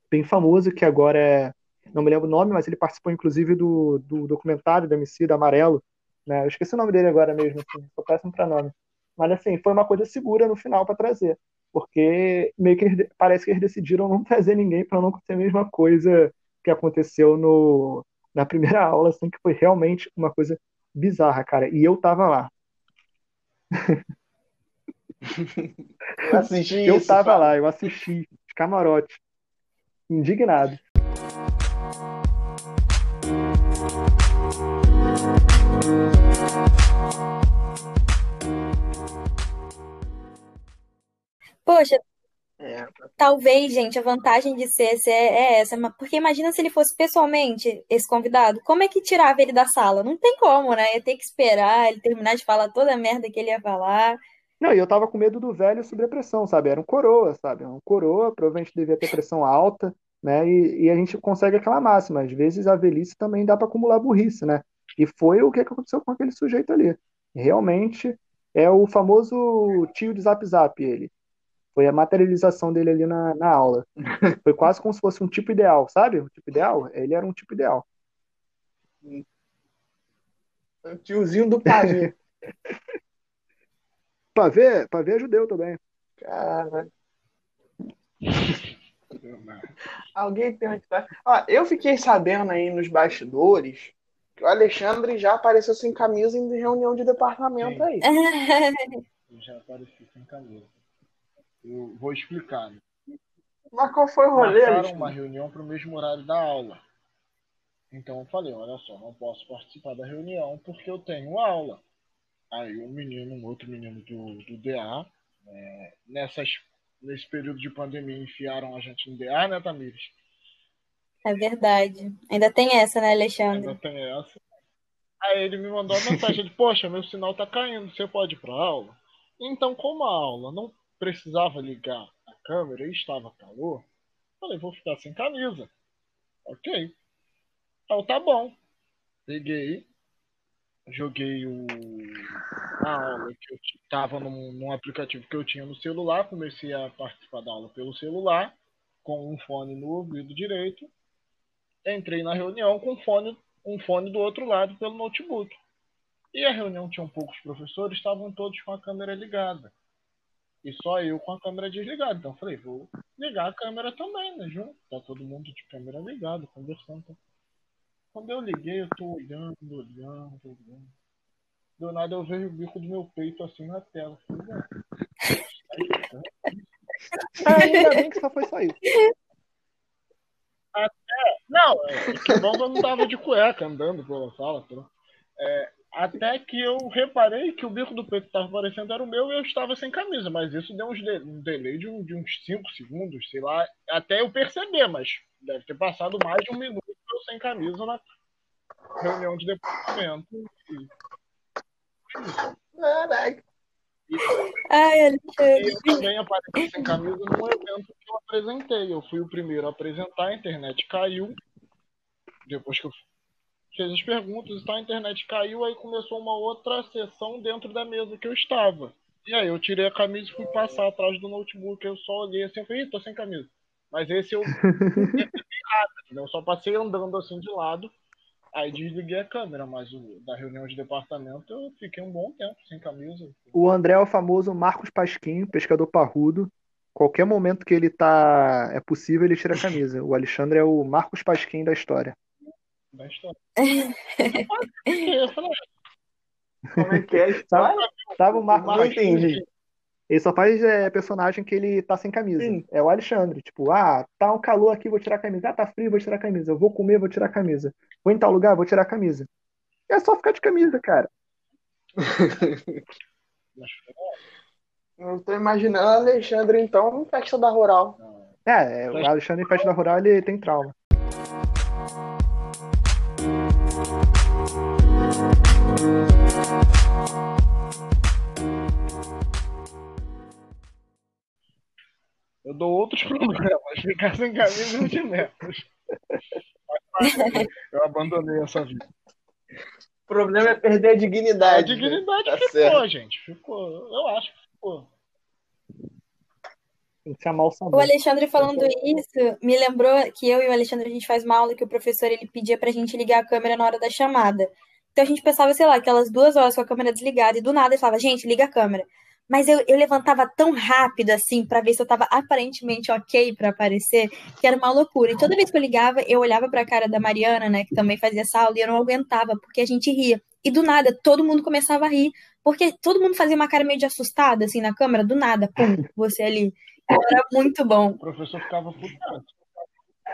bem famoso, que agora é não me lembro o nome, mas ele participou inclusive do, do documentário do MC da Amarelo, né? Eu esqueci o nome dele agora mesmo, assim, sou péssimo para nome. Mas assim, foi uma coisa segura no final para trazer, porque meio que eles, parece que eles decidiram não trazer ninguém para não acontecer a mesma coisa que aconteceu no, na primeira aula, assim, que foi realmente uma coisa bizarra, cara. E eu tava lá. Eu assisti Eu tava lá, eu assisti, de camarote, indignado. Poxa, É, Talvez, gente, a vantagem de ser esse é, é essa, mas- porque imagina se ele fosse pessoalmente esse convidado, como é que tirava ele da sala? Não tem como, né? Ia ter que esperar ele terminar de falar toda a merda que ele ia falar. Não, e eu tava com medo do velho subir a pressão, sabe? Era um coroa, sabe? Um coroa, provavelmente devia ter pressão alta, né? E, e a gente consegue aquela máxima. Às vezes a velhice também dá para acumular burrice, né? E foi o que aconteceu com aquele sujeito ali. Realmente é o famoso tio de Zap Zap, ele. Foi a materialização dele ali na, na aula. Foi quase como se fosse um tipo ideal, sabe? Um tipo ideal? Ele era um tipo ideal. o tiozinho do pavê. Pavê, pavê é judeu também. Cara, alguém tem uma história. Eu fiquei sabendo aí nos bastidores que o Alexandre já apareceu sem camisa em reunião de departamento Sim. aí. Eu já apareci sem camisa. Eu vou explicar. Mas qual foi o rolê, Marcaram uma reunião para o mesmo horário da aula. Então eu falei, olha só, não posso participar da reunião porque eu tenho aula. Aí um menino, um outro menino do, do DA, é, nessas, nesse período de pandemia, enfiaram a gente no DA, né, Tamires? É verdade. Ainda tem essa, né, Ainda Alexandre? tem essa. Aí ele me mandou uma mensagem, ele, poxa, meu sinal tá caindo, você pode ir pra aula? Então, como a aula não precisava ligar a câmera e estava calor, falei, vou ficar sem camisa. Ok. Então tá bom. Peguei, joguei o a aula que eu estava num, num aplicativo que eu tinha no celular, comecei a participar da aula pelo celular, com um fone no ouvido direito. Entrei na reunião com fone, um fone do outro lado pelo notebook. E a reunião tinha poucos professores, estavam todos com a câmera ligada. E só eu com a câmera desligada. Então eu falei, vou ligar a câmera também, né, junto? Tá todo mundo de câmera ligada, conversando. Quando eu liguei, eu tô olhando, olhando, olhando. Do nada eu vejo o bico do meu peito assim na tela. Falei, "Ué, Ainda bem que só foi só isso. Não, é, que bom que eu não tava de cueca andando pela sala. pelo- É, até que eu reparei que o bico do peito que estava aparecendo era o meu e eu estava sem camisa, mas isso deu uns de- um delay de, um- de uns 5 segundos, sei lá, até eu perceber, mas deve ter passado mais de um minuto eu sem camisa na reunião de departamento. E, Caraca. Ai, e Alexandre. eu também apareci sem camisa num evento que eu apresentei. Eu fui o primeiro a apresentar, a internet caiu. Depois que eu fiz as perguntas, então a internet caiu, aí começou uma outra sessão dentro da mesa que eu estava. E aí eu tirei a camisa e fui passar atrás do notebook. Eu só olhei assim e falei, Ih, tô sem camisa. Mas esse eu? Eu só passei andando assim de lado. Aí desliguei a câmera, mas o, da reunião de departamento eu fiquei um bom tempo sem camisa. O André é o famoso Marcos Pasquim, pescador parrudo. Qualquer momento que ele tá é possível, ele tira a camisa. O Alexandre é o Marcos Pasquim da história. Da história. Eu falei, Como é que é a história? Sabe o Marcos Não Pasquim? entendi. Ele só faz é, personagem que ele tá sem camisa. Sim. É o Alexandre. Tipo, ah, tá um calor aqui, vou tirar a camisa. Ah, tá frio, vou tirar a camisa. Eu vou comer, vou tirar a camisa. Vou em tal lugar, vou tirar a camisa. É só ficar de camisa, cara. Eu tô imaginando o Alexandre, então, em festa da Rural. não, É, é, o Alexandre em Festa da Rural, ele tem trauma. Eu dou outros problemas. Ficar sem camisa é de menos. Eu abandonei essa vida. O problema é perder a A dignidade. dignidade Tá ficou, certo. gente. Ficou. Eu acho que ficou. Tem que chamar o O. Alexandre falando isso me lembrou que eu e o Alexandre a gente faz uma aula que o professor ele pedia pra gente ligar a câmera na hora da chamada. Então a gente pensava, sei lá, aquelas duas horas com a câmera desligada e do nada ele falava, gente, liga a câmera. Mas eu, eu levantava tão rápido assim pra ver se eu tava aparentemente ok pra aparecer, que era uma loucura. E toda vez que eu ligava, eu olhava pra cara da Mariana, né, que também fazia essa aula, e eu não aguentava, porque a gente ria. E do nada, todo mundo começava a rir, porque todo mundo fazia uma cara meio de assustada assim na câmera, do nada, pum, você ali. Então, Era muito bom. O professor ficava putado.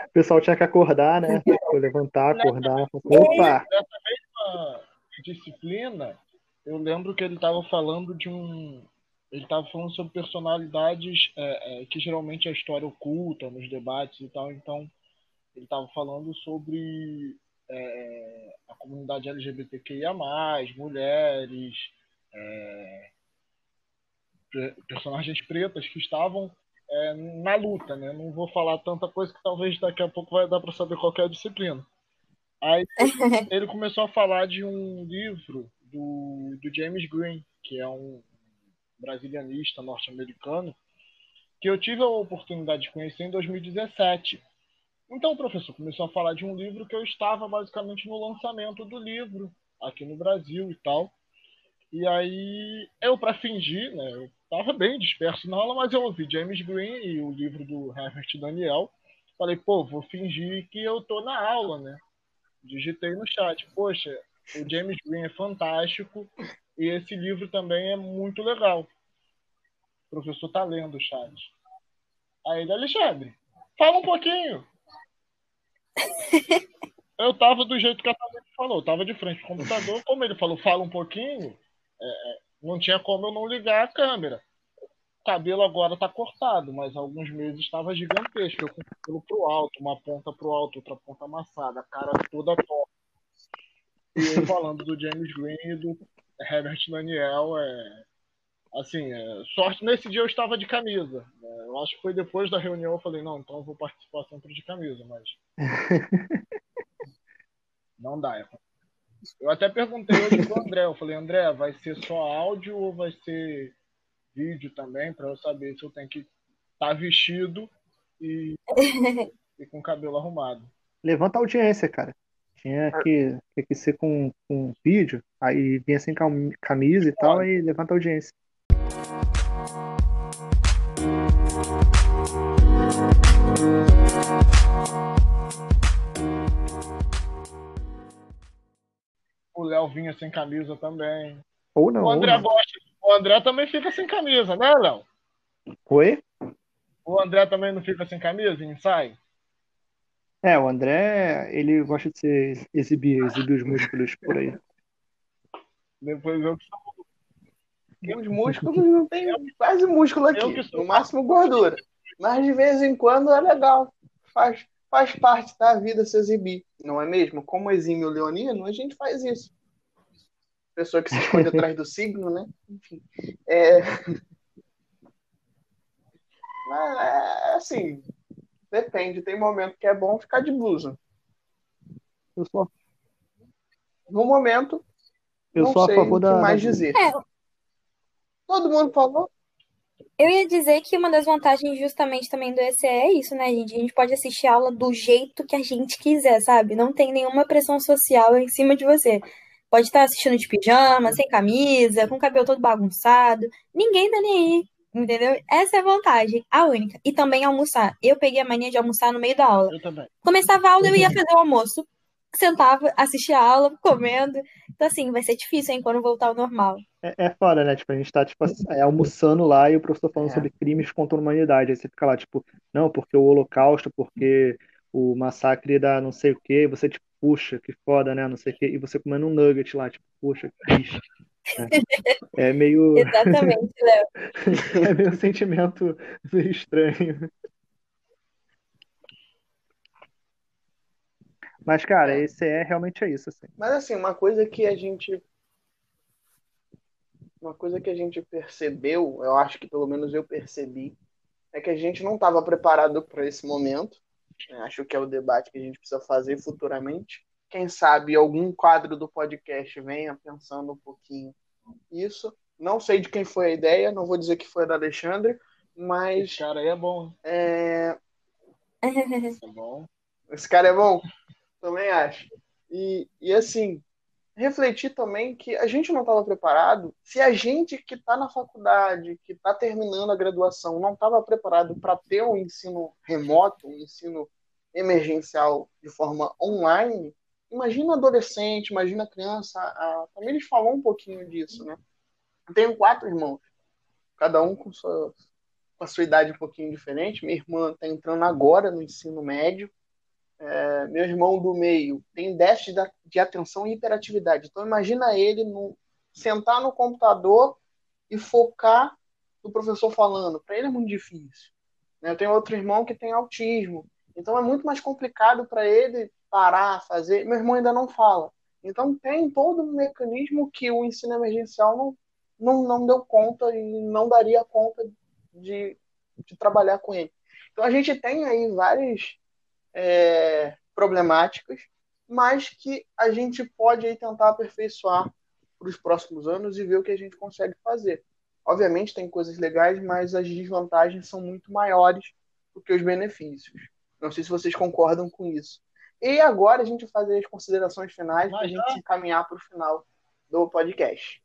O pessoal tinha que acordar, né? Tipo, levantar, acordar. Opa! Uma disciplina, eu lembro que ele estava falando de um ele estava falando sobre personalidades é, é, que geralmente a história oculta nos debates e tal. Então, ele estava falando sobre é, a comunidade LGBTQIA, mulheres, é, personagens pretas que estavam é, na luta, né? Não vou falar tanta coisa que talvez daqui a pouco vai dar para saber qual é a disciplina. Aí ele começou a falar de um livro do, do James Green, que é um brasilianista norte-americano, que eu tive a oportunidade de conhecer em 2017. Então o professor começou a falar de um livro que eu estava basicamente no lançamento do livro aqui no Brasil e tal. E aí eu para fingir, né, eu estava bem disperso na aula, mas eu ouvi James Green e o livro do Herbert Daniel. Falei, pô, vou fingir que eu tô na aula, né? Digitei no chat, poxa, o James Green é fantástico e esse livro também é muito legal. O professor tá lendo o chat. Aí ele, Alexandre, fala um pouquinho. Eu tava do jeito que a Thalita falou, eu tava de frente pro computador, como ele falou, fala um pouquinho, é, é não tinha como eu não ligar a câmera. O cabelo agora tá cortado, mas há alguns meses estava gigantesco, eu com o cabelo pro alto, uma ponta pro alto, outra ponta amassada, a cara toda torta. E ele falando do James Green e do Herbert Daniel, é, assim, é, sorte nesse dia eu estava de camisa. É, eu acho que foi depois da reunião eu falei, não, então eu vou participar sempre de camisa, mas. não dá. É. Eu até perguntei hoje pro André, eu falei, André, vai ser só áudio ou vai ser vídeo também, para eu saber se eu tenho que estar tá vestido e, e com o cabelo arrumado. Levanta a audiência, cara. Tinha que, tinha que ser com, com vídeo, aí vinha sem camisa e tal, aí levanta a audiência. O Léo vinha sem camisa também. Ou não. O André gosta. O André também fica sem camisa, né, Léo? Oi? O André também não fica sem camisa em ensaio? É, o André, ele gosta de se exibir, exibir os músculos por aí. Depois eu os músculos não tem quase músculo aqui. No máximo gordura. Mas de vez em quando é legal. Faz, faz parte da vida se exibir, não é mesmo? Como exime o leonino, a gente faz isso. Pessoa que se esconde atrás do signo, né? Enfim. É... Mas, é assim, depende. Tem momento que é bom ficar de blusa. Eu sou... No momento, eu não sou a sei favor o que da. mais dizer. É, Todo mundo falou. Eu ia dizer que uma das vantagens justamente também do ECE é isso, né, gente? A gente pode assistir a aula do jeito que a gente quiser, sabe? Não tem nenhuma pressão social em cima de você. Pode estar assistindo de pijama, sem camisa, com o cabelo todo bagunçado. Ninguém tá nem aí, entendeu? Essa é a vantagem, a única. E também almoçar. Eu peguei a mania de almoçar no meio da aula. Eu também. Começava a aula, eu ia fazer o almoço. Sentava, assistia a aula, comendo. Então, assim, vai ser difícil, hein, quando voltar ao normal. É, é foda, né? Tipo, a gente tá, tipo, é, almoçando lá e o professor falando É. sobre crimes contra a humanidade. Aí você fica lá, tipo, não, porque o holocausto, porque o massacre da não sei o quê, e você, tipo, puxa, que foda, né? Não sei o quê, e você comendo um nugget lá, tipo, puxa, que triste. É, é meio, Exatamente, Léo. é meio um sentimento meio estranho. Mas, cara, É. esse é realmente é isso, assim. Mas assim, uma coisa que a gente. Uma coisa que a gente percebeu, eu acho que pelo menos eu percebi, é que a gente não estava preparado para esse momento. né? Acho que é o debate que a gente precisa fazer futuramente. Quem sabe algum quadro do podcast venha pensando um pouquinho isso. Não sei de quem foi a ideia, não vou dizer que foi da Alexandre, mas Esse cara aí é bom. é, É bom. Esse cara é bom? Também acho. E, e assim, refletir também que a gente não estava preparado. Se a gente que está na faculdade, que está terminando a graduação, não estava preparado para ter um ensino remoto, um ensino emergencial de forma online, imagina adolescente, imagina criança. A Tamires falou um pouquinho disso, né? Eu tenho quatro irmãos, cada um com sua, com a sua idade um pouquinho diferente. Minha irmã está entrando agora no ensino médio. É, meu irmão do meio tem déficit de atenção e hiperatividade. Então imagina ele no- sentar no computador e focar do professor falando. Para ele é muito difícil. Né? Eu tenho outro irmão que tem autismo. Então é muito mais complicado para ele parar, fazer. Meu irmão ainda não fala. Então tem todo um mecanismo que o ensino emergencial não, não, não deu conta e não daria conta de, de trabalhar com ele. Então a gente tem aí várias é, problemáticas, mas que a gente pode aí tentar aperfeiçoar para os próximos anos e ver o que a gente consegue fazer. Obviamente tem coisas legais, mas as desvantagens são muito maiores do que os benefícios. Não sei se vocês concordam com isso. E agora a gente vai fazer as considerações finais para a gente se encaminhar para o final do podcast.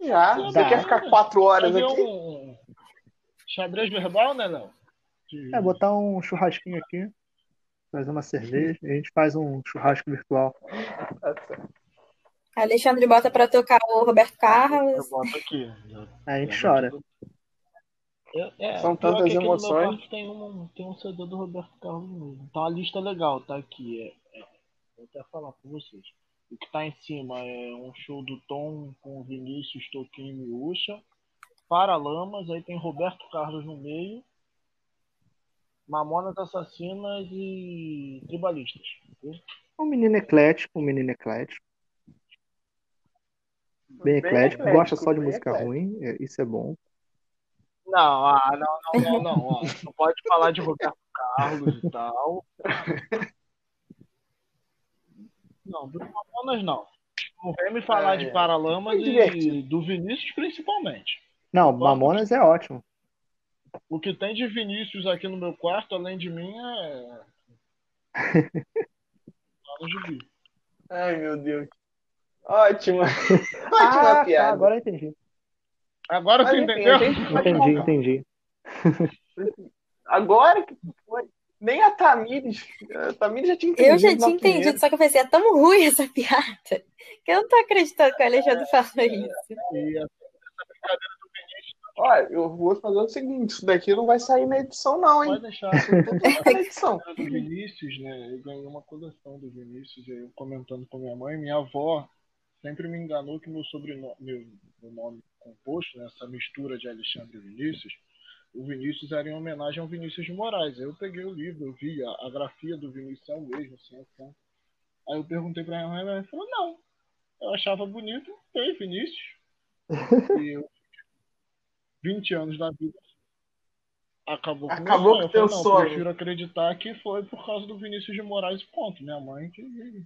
Já? Você quer ficar quatro horas aqui? Um xadrez verbal, né, não? De... É, botar um churrasquinho aqui, fazer uma cerveja, e a gente faz um churrasco virtual. Alexandre bota para tocar o Roberto Carlos. Eu boto aqui. Aí a gente chora. É, São tantas emoções. Tem um, tem um CD do Roberto Carlos mesmo. Então a lista é legal, tá aqui. É, é, vou até falar com vocês. O que tá em cima é um show do Tom com Vinícius, Toquinho e Miúcha. Paralamas, aí tem Roberto Carlos no meio. Mamonas Assassinas e Tribalistas. Um menino eclético, um menino eclético. Bem, eclético, gosta só de música eclético. ruim, é, isso é bom. Não, ah, não, não, não, não. Ó, não pode falar de Roberto Carlos e tal. Não, do Mamonas não. Não vem me falar é, de Paralamas e do Vinícius principalmente. Não, Mamonas é ótimo. O que tem de Vinícius aqui no meu quarto, além de mim, é. Ai, meu Deus. Ótima. Ótima ah, tá, piada. Tá, agora eu entendi. Agora você entendeu? Entendi, entendi. Agora que foi. Nem a Tamires. A Tamires já tinha entendido. Eu já tinha entendido, só que eu pensei, é tão ruim essa piada que eu não tô acreditando que o Alexandre falou isso. Olha, eu vou fazer o seguinte: isso daqui não vai sair na edição, não, hein? Pode deixar. Isso na edição. do Vinícius, né? Eu ganhei uma coleção do Vinícius, eu comentando com minha mãe. Minha avó sempre me enganou que meu sobrenome, meu, meu nome composto, né, essa mistura de Alexandre e Vinícius, o Vinícius era em homenagem ao Vinícius de Moraes. Aí eu peguei o livro, eu vi a, a grafia do Vinícius é o mesmo, assim, assim. Aí eu perguntei pra minha mãe, ela falou, não, eu achava bonito ter Vinícius. e eu, 20 anos da vida, acabou com Acabou com teu sonho. Eu prefiro acreditar que foi por causa do Vinícius de Moraes, ponto. Minha mãe que...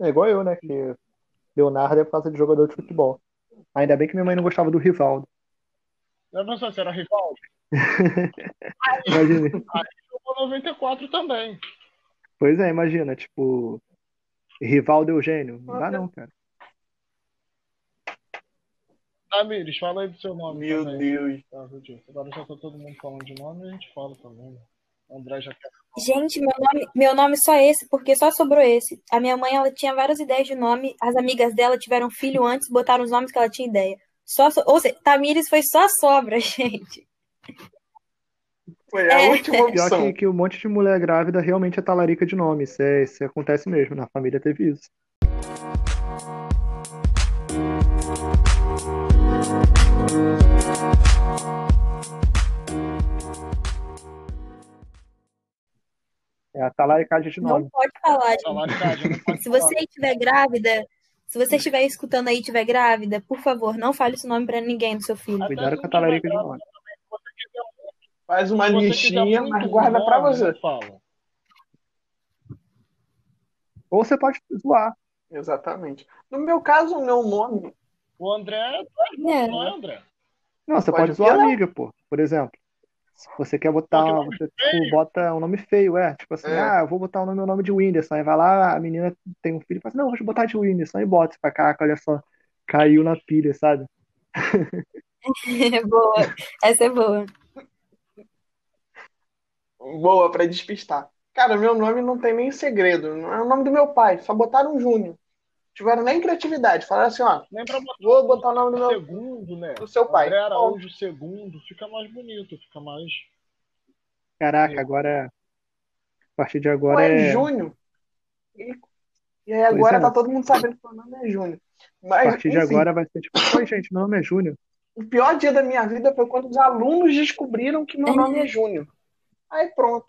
É igual eu, né, que Leonardo é por causa de jogador de futebol. Ainda bem que minha mãe não gostava do Rivaldo. Eu não sei se era Rivaldo. imagina. Aí jogou 94 também. Pois é, imagina, tipo, Rivaldo Eugênio. Não dá não, cara. Tamires, fala aí do seu nome. Meu também. Deus. Tá, Agora já tá todo mundo falando de nome, a gente fala também. Né? O André já quer. Gente, meu nome, meu nome só esse, porque só sobrou esse. A minha mãe, ela tinha várias ideias de nome. As amigas dela tiveram filho antes, botaram os nomes que ela tinha ideia. Só, ou seja, Tamires foi só sobra, gente. Foi a é. última opção. Pior que, que um monte de mulher grávida realmente é talarica de nome. Isso, é, isso acontece mesmo. Na família teve isso. É a talaricagem de nome. Não pode falar, gente. Se você estiver grávida, se você estiver escutando aí e estiver grávida, por favor, não fale esse nome para ninguém do seu filho. Cuidado com a talarica de nome. Faz uma listinha, mas guarda para você. Ou você pode zoar. Exatamente. No meu caso, o meu nome. O André é, não é André. Não, você pode, pode zoar a amiga, pô. Por exemplo. Se você quer botar, você tipo, bota um nome feio, é. Tipo assim, é. ah, eu vou botar o nome, meu nome de Whindersson. Aí vai lá, a menina tem um filho e fala assim, não, vou botar de Whindersson. E bota pra cá, olha só, caiu na pilha, sabe? boa, essa é boa. Boa, pra despistar. Cara, meu nome não tem nem segredo. Não é o nome do meu pai, só botaram Júnior tiveram nem criatividade. Falaram assim, ó, vou botar o nome do meu segundo, né? do seu pai. André Araújo segundo, fica mais bonito, fica mais. Caraca, agora. A partir de agora. Pô, é, é... Júnior. E, e aí agora é. tá todo mundo sabendo que o nome é Júnior. Mas, a partir enfim. de agora vai ser tipo, oi, gente, meu nome é Júnior. o pior dia da minha vida foi quando os alunos descobriram que meu nome é Júnior. Aí pronto.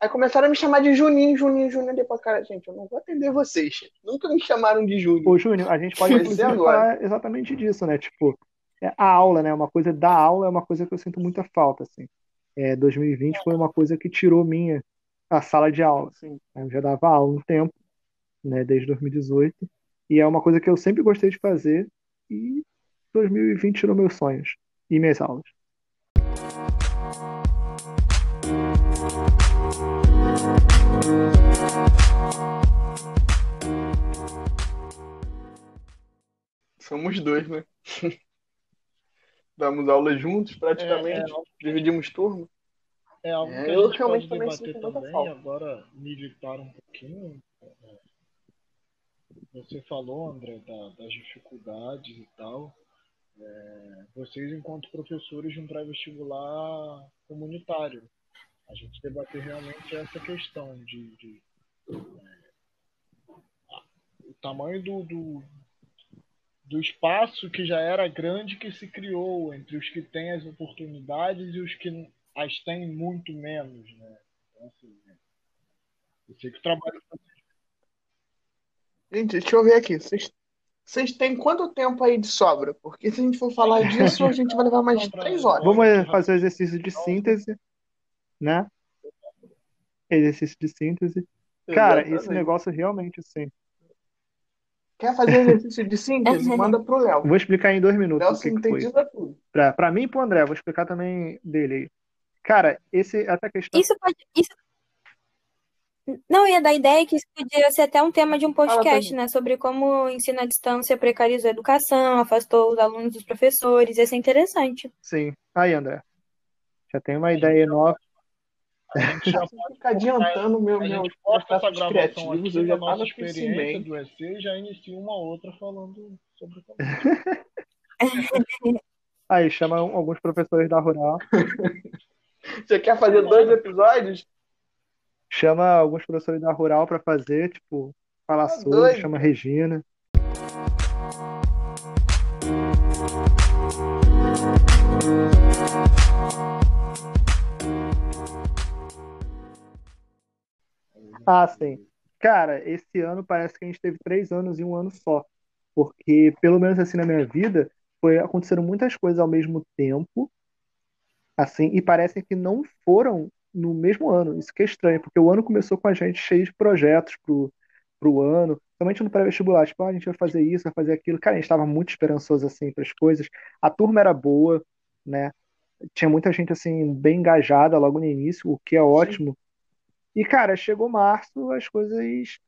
Aí começaram a me chamar de Juninho, Juninho, Juninho. Depois, cara, gente, eu não vou atender vocês. Nunca me chamaram de Júnior. Ô, Júnior, a gente pode inclusive falar exatamente disso, né? Tipo, é, a aula, né? Uma coisa da aula é uma coisa que eu sinto muita falta, assim. É, 2020 foi uma coisa que tirou minha a sala de aula. Assim. Eu já dava aula um tempo, né? Desde 2018. E é uma coisa que eu sempre gostei de fazer. E 2020 tirou meus sonhos e minhas aulas. Somos dois, né? Damos aula juntos praticamente, é, é, dividimos turma. É algo é, que a eu gente realmente também debater também, falta. agora militar um pouquinho. Você falou, André, da, das dificuldades e tal. É, vocês, enquanto professores de um pré-vestibular comunitário, a gente debater realmente essa questão de, de é, o tamanho do, do, do espaço que já era grande que se criou entre os que têm as oportunidades e os que as têm muito menos, né? Então, assim, eu sei que o trabalho Gente, deixa eu ver aqui. Vocês, vocês têm quanto tempo aí de sobra? Porque se a gente for falar disso, a gente vai levar mais três horas. Vamos fazer o exercício de síntese, né? Exercício de síntese. Cara, Exatamente. esse negócio realmente, assim. Quer fazer exercício de síntese? Manda pro Léo. Vou explicar em dois minutos. Léo sintetiza tudo. Pra, pra mim e pro André, vou explicar também dele aí. Cara, esse, essa questão. Isso pode. Isso... Não, ia dar ideia que isso podia ser até um tema de um podcast, né? Sobre como o ensino à distância precarizou a educação, afastou os alunos dos professores. Isso é interessante. Sim. Aí, André. Já tem uma ideia nova. A gente já pode ficar adiantando meu, meu gravação aqui eu já nossa experiência do EC e já inicia uma outra falando sobre Aí, chama alguns professores da Rural. Você quer fazer dois episódios? Chama alguns professores da Rural para fazer, tipo, falar ah, sobre, chama a Regina. Ah, sim. Cara, esse ano parece que a gente teve três anos em um ano só. Porque, pelo menos assim na minha vida, foi aconteceram muitas coisas ao mesmo tempo, assim, e parece que não foram no mesmo ano. Isso que é estranho, porque o ano começou com a gente cheio de projetos pro, pro ano, somente no pré-vestibular, tipo, ah, a gente vai fazer isso, vai fazer aquilo. Cara, a gente estava muito esperançoso assim para as coisas. A turma era boa, né? Tinha muita gente assim bem engajada logo no início, o que é ótimo. Sim. E, cara, chegou março, as coisas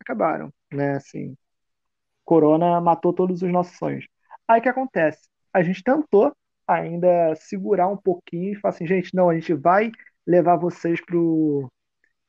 acabaram, né? Assim, Corona matou todos os nossos sonhos. Aí o que acontece? A gente tentou ainda segurar um pouquinho e falar assim, gente, não, a gente vai levar vocês pro,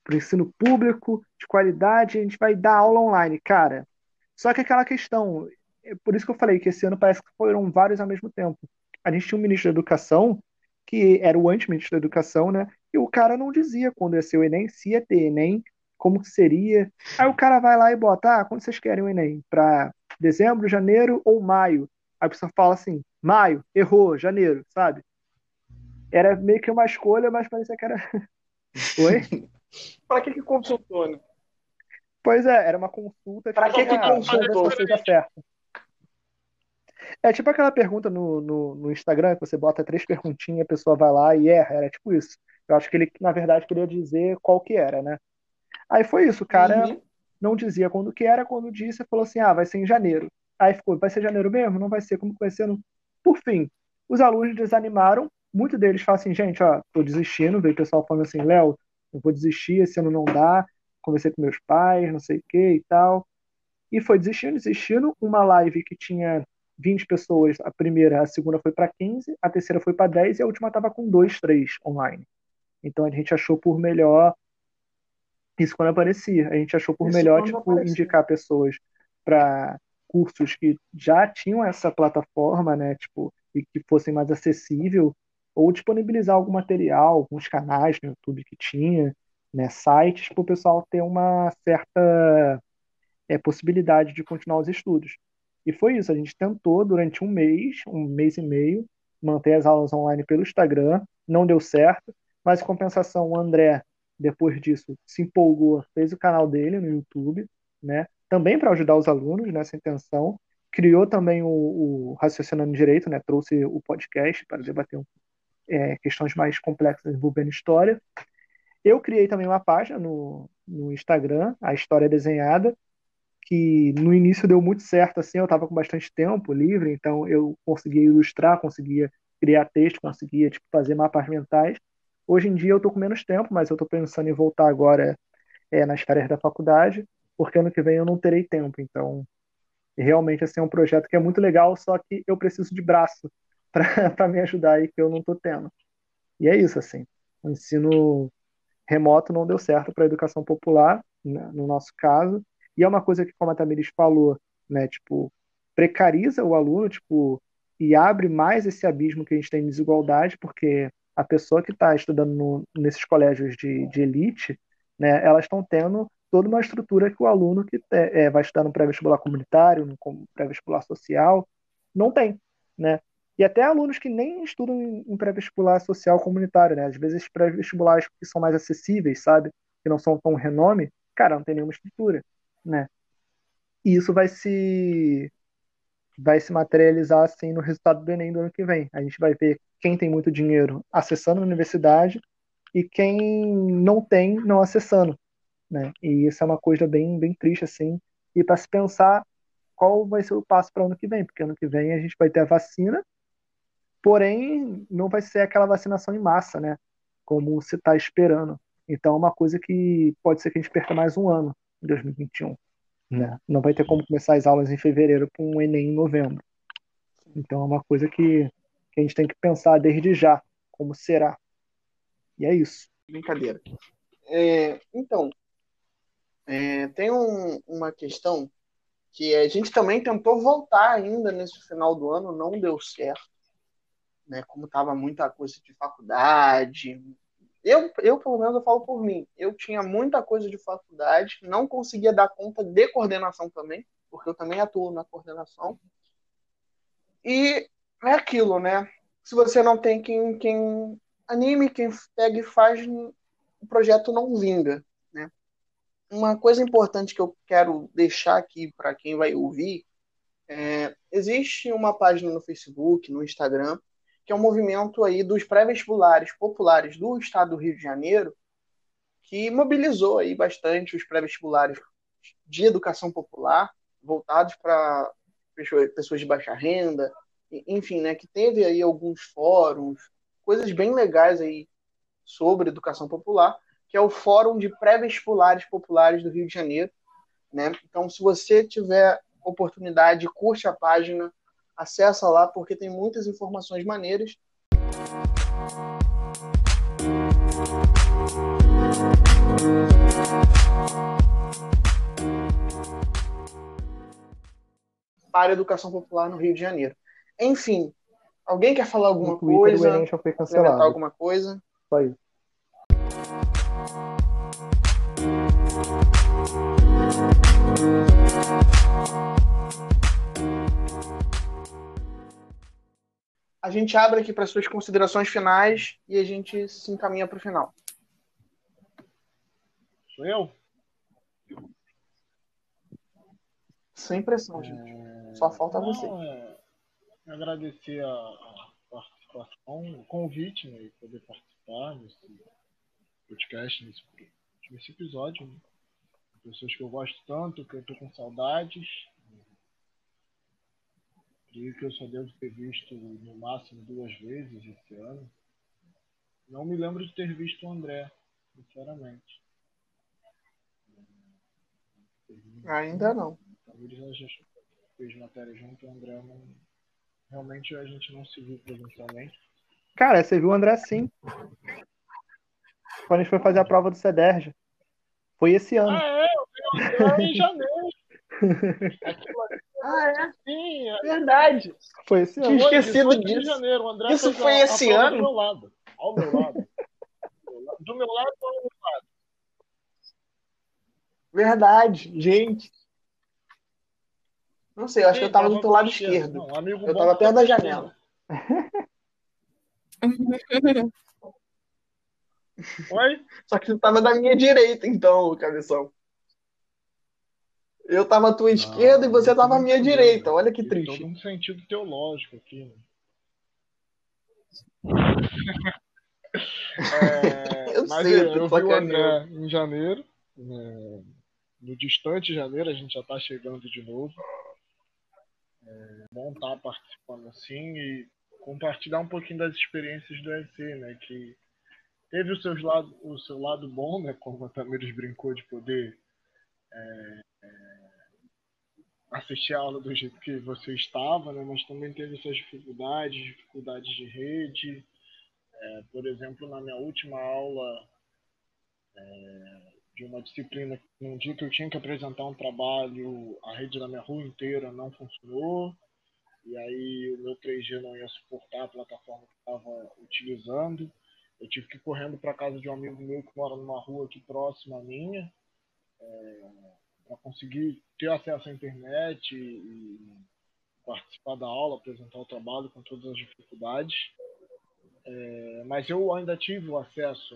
pro ensino público de qualidade, a gente vai dar aula online, cara. Só que aquela questão, é por isso que eu falei que esse ano parece que foram vários ao mesmo tempo. A gente tinha um ministro da Educação que era o anti-ministro da Educação, né? E o cara não dizia quando ia ser o Enem, se ia ter Enem, como que seria. Aí o cara vai lá e bota, ah, quando vocês querem o Enem? Para dezembro, janeiro ou maio? Aí a pessoa fala assim, maio, errou, janeiro, sabe? Era meio que uma escolha, mas parecia que era. Oi? Para que que consultou, né? Pois é, era uma consulta. Para que que consultou? Vocês acertam. É tipo aquela pergunta no, no, no, Instagram, que você bota três perguntinhas, a pessoa vai lá e erra, era tipo isso. Eu acho que ele, na verdade, queria dizer qual que era, né? Aí foi isso, o cara uhum. não dizia quando que era, quando disse, falou assim, ah, vai ser em janeiro. Aí ficou, vai ser janeiro mesmo? Não vai ser, como vai ser? Por fim, os alunos desanimaram, muitos deles falam assim, gente, ó, tô desistindo, veio o pessoal falando assim, Léo, eu vou desistir, esse ano não dá, conversei com meus pais, não sei o que e tal. E foi desistindo, desistindo, uma live que tinha 20 pessoas, a primeira, a segunda foi para 15, a terceira foi para 10 e a última estava com 2, 3 online. Então a gente achou por melhor isso quando aparecia. A gente achou por isso melhor tipo, indicar pessoas para cursos que já tinham essa plataforma, né, tipo, e que fossem mais acessível, ou disponibilizar algum material, alguns canais no YouTube que tinha, né, sites, para o pessoal ter uma certa é, possibilidade de continuar os estudos. E foi isso, a gente tentou durante um mês, um mês e meio, manter as aulas online pelo Instagram, não deu certo, mas em compensação o André, depois disso, se empolgou, fez o canal dele no YouTube, né? Também para ajudar os alunos nessa intenção, criou também o, o Raciocinando Direito, né? Trouxe o podcast para debater um, é, questões mais complexas envolvendo história. Eu criei também uma página no, no Instagram, a História Desenhada, que no início deu muito certo, assim, eu estava com bastante tempo livre, então eu conseguia ilustrar, conseguia criar texto, conseguia tipo, fazer mapas mentais. Hoje em dia eu estou com menos tempo, mas eu estou pensando em voltar agora é, nas férias da faculdade, porque ano que vem eu não terei tempo, então realmente assim, é um projeto que é muito legal, só que eu preciso de braço para me ajudar aí, que eu não estou tendo. E é isso, assim, o ensino remoto não deu certo para a educação popular, né, no nosso caso, e é uma coisa que, como a Tamiris falou, né, tipo, precariza o aluno, tipo, e abre mais esse abismo que a gente tem de desigualdade, porque a pessoa que está estudando no, nesses colégios de, de elite, né, elas estão tendo toda uma estrutura que o aluno que é, vai estudar no pré-vestibular comunitário, no pré-vestibular social, não tem, né? E até alunos que nem estudam em pré-vestibular social comunitário, né? Às vezes pré-vestibulares que são mais acessíveis, sabe? Que não são tão renome, cara, não tem nenhuma estrutura né? E isso vai se vai se materializar assim no resultado do Enem do ano que vem. A gente vai ver quem tem muito dinheiro acessando a universidade e quem não tem não acessando, né? E isso é uma coisa bem bem triste assim. E para se pensar qual vai ser o passo para o ano que vem, porque ano que vem a gente vai ter a vacina, porém não vai ser aquela vacinação em massa, né? Como se está esperando. Então é uma coisa que pode ser que a gente perca mais um ano em 2021. Né? Não vai ter como começar as aulas em fevereiro com um Enem em novembro. Então é uma coisa que, que a gente tem que pensar desde já, como será. E é isso. Brincadeira. É, então, é, tem um, uma questão que a gente também tentou voltar ainda nesse final do ano, não deu certo. Né, como estava muita coisa de faculdade, eu, eu, pelo menos, eu falo por mim. Eu tinha muita coisa de faculdade, não conseguia dar conta de coordenação também, porque eu também atuo na coordenação. E é aquilo, né? Se você não tem quem, quem anime, quem pega e faz, o projeto não vinga, né? Uma coisa importante que eu quero deixar aqui para quem vai ouvir é, existe uma página no Facebook, no Instagram, que é um movimento aí dos pré-vestibulares populares do estado do Rio de Janeiro, que mobilizou aí bastante os pré-vestibulares de educação popular, voltados para pessoas de baixa renda, enfim, né, que teve aí alguns fóruns, coisas bem legais aí sobre educação popular, que é o Fórum de Pré-Vestibulares Populares do Rio de Janeiro, né? Então, se você tiver oportunidade, curte a página, acessa lá porque tem muitas informações maneiras. Para a educação popular no Rio de Janeiro. Enfim, alguém quer falar alguma coisa? O foi cancelado. alguma coisa? Só isso. a gente abre aqui para suas considerações finais e a gente se encaminha para o final. Sou eu? Sem pressão, gente. É... Só falta Não, você. É... Agradecer a, a, participação, o convite, né, poder participar desse podcast, nesse, nesse episódio. Né? Pessoas que eu gosto tanto, que eu tô com saudades. Creio que eu só devo ter visto no máximo duas vezes esse ano. Não me lembro de ter visto o André, sinceramente. Ainda não. Talvez a gente fez matéria junto, o André não. Realmente a gente não se viu presencialmente. Cara, você viu o André sim. Quando a gente foi fazer a prova do CEDERJ. Foi esse ano. Ah, é? Eu vi em janeiro. Aquilo ah, é? Sim, é verdade. Foi esse ano. Tinha esquecido disso. Janeiro, Isso foi a, esse a ano? Do meu lado. Ao meu lado. do meu lado ao meu lado. Verdade, gente. Não sei, eu acho Sim, que eu tava do teu lado esquerdo. Não, eu tava perto da janela. Oi? Só que tu tava da minha direita, então, cabeção. Eu tava à tua esquerda e você tava à minha direita. Olha que triste. todo um sentido teológico aqui. Né? É, Eu mas sei, eu, eu eu vi o. André em janeiro, né, no distante janeiro, a gente já está chegando de novo. É bom estar participando assim e compartilhar um pouquinho das experiências do EC, né? Que teve o, seus lado, o seu lado bom, né? Como a Tamires brincou de poder é, é, assistir a aula do jeito que você estava, né? Mas também teve suas dificuldades, dificuldades de rede. É, por exemplo, na minha última aula é, de uma disciplina, num dia que eu tinha que apresentar um trabalho, a rede da minha rua inteira não funcionou. E aí o meu 3G não ia suportar a plataforma que estava utilizando. Eu tive que ir correndo para casa de um amigo meu que mora numa rua aqui próxima à minha, para conseguir ter acesso à internet e, e participar da aula, apresentar o trabalho com todas as dificuldades. É, mas eu ainda tive o acesso.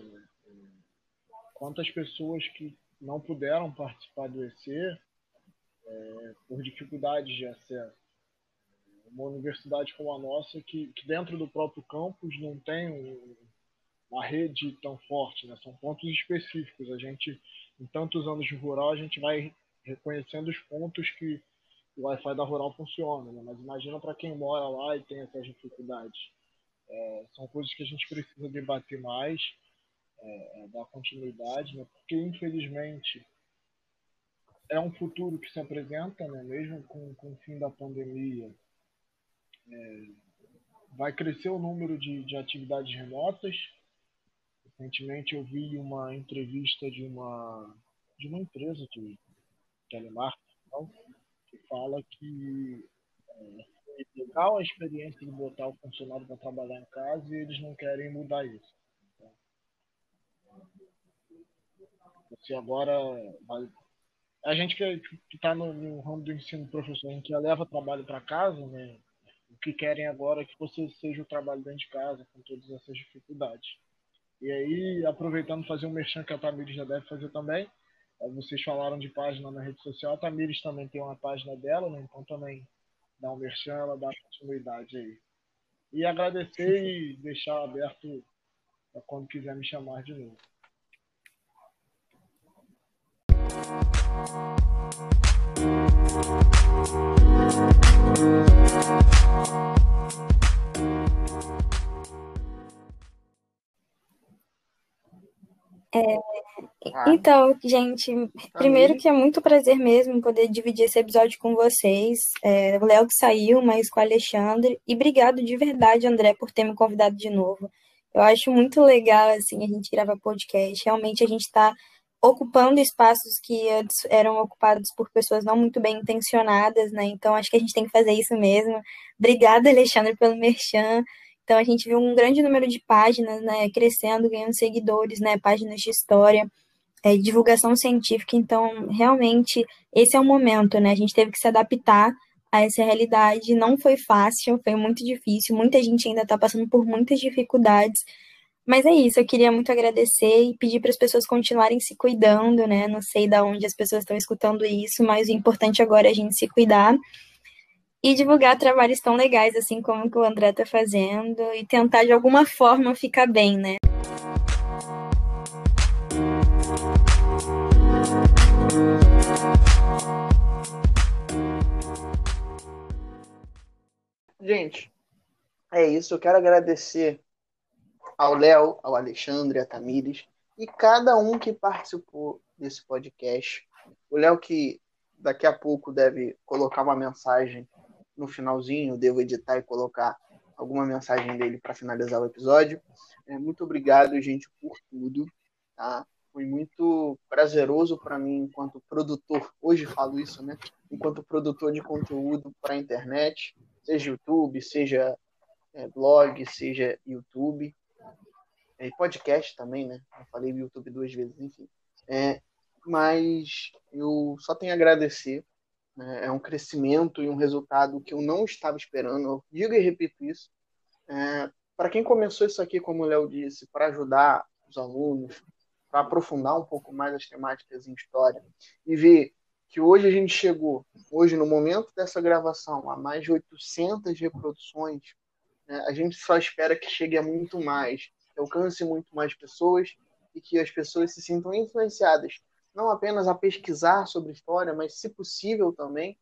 Quantas pessoas que não puderam participar do EC é, por dificuldades de acesso? Uma universidade como a nossa, que, que dentro do próprio campus não tem um, uma rede tão forte, né? são pontos específicos. A gente, em tantos anos de rural, a gente vai reconhecendo os pontos que o Wi-Fi da rural funciona. Né? Mas imagina para quem mora lá e tem essas dificuldades. É, são coisas que a gente precisa debater mais, é, é, dar continuidade, né? porque infelizmente é um futuro que se apresenta, né? mesmo com, com o fim da pandemia. É, vai crescer o número de, de atividades remotas. Recentemente eu vi uma entrevista de uma, de uma empresa de telemarketing que fala que é, legal a experiência de botar o funcionário para trabalhar em casa e eles não querem mudar isso. Então, você agora vai... A gente que está no, no, ramo do ensino professor, a gente leva trabalho para casa, né? O que querem agora é que você seja o trabalho dentro de casa, com todas essas dificuldades. E aí, aproveitando fazer um merchan que a Tamires já deve fazer também, vocês falaram de página na rede social, a Tamires também tem uma página dela, né? Então também dar um merchan, ela dá continuidade aí. E agradecer e deixar aberto para quando quiser me chamar de novo. É, então, gente, primeiro que é muito prazer mesmo poder dividir esse episódio com vocês. É, o Léo que saiu, mas com o Alexandre. E obrigado de verdade, André, por ter me convidado de novo. Eu acho muito legal, assim, a gente gravar podcast. Realmente a gente está ocupando espaços que antes eram ocupados por pessoas não muito bem intencionadas, né? Então acho que a gente tem que fazer isso mesmo. Obrigada, Alexandre, pelo merchan. Então a gente viu um grande número de páginas, né, crescendo, ganhando seguidores, né, páginas de história, é, divulgação científica. Então realmente esse é o momento, né? A gente teve que se adaptar a essa realidade. Não foi fácil, foi muito difícil. Muita gente ainda está passando por muitas dificuldades. Mas é isso, eu queria muito agradecer e pedir para as pessoas continuarem se cuidando, né? Não sei de onde as pessoas estão escutando isso, mas o importante agora é a gente se cuidar e divulgar trabalhos tão legais assim como o André está fazendo e tentar de alguma forma ficar bem, né? Gente, é isso. Eu quero agradecer ao Léo, ao Alexandre, a Tamires e cada um que participou desse podcast. O Léo que daqui a pouco deve colocar uma mensagem no finalzinho, devo editar e colocar alguma mensagem dele para finalizar o episódio. É, muito obrigado, gente, por tudo. Tá? Foi muito prazeroso para mim enquanto produtor, hoje falo isso, né? Enquanto produtor de conteúdo para a internet, seja YouTube, seja é, blog, seja YouTube e podcast também, né? Eu falei YouTube duas vezes, enfim. É, mas eu só tenho a agradecer. Né? É um crescimento e um resultado que eu não estava esperando. Eu digo e repito isso. É, para quem começou isso aqui, como o Léo disse, para ajudar os alunos, para aprofundar um pouco mais as temáticas em história e ver que hoje a gente chegou, hoje no momento dessa gravação, a mais de 800 reproduções, né, a gente só espera que chegue a muito mais, que alcance muito mais pessoas e que as pessoas se sintam influenciadas, não apenas a pesquisar sobre história, mas, se possível, também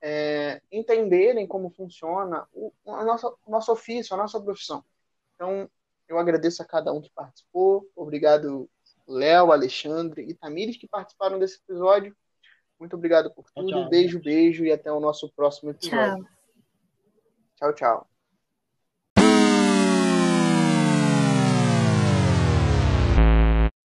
é, entenderem como funciona o, a nossa, o nosso ofício, a nossa profissão. Então, eu agradeço a cada um que participou. Obrigado, Léo, Alexandre e Tamires, que participaram desse episódio. Muito obrigado por tudo. Tchau, tchau. Beijo, beijo e até o nosso próximo episódio. Tchau, tchau. tchau.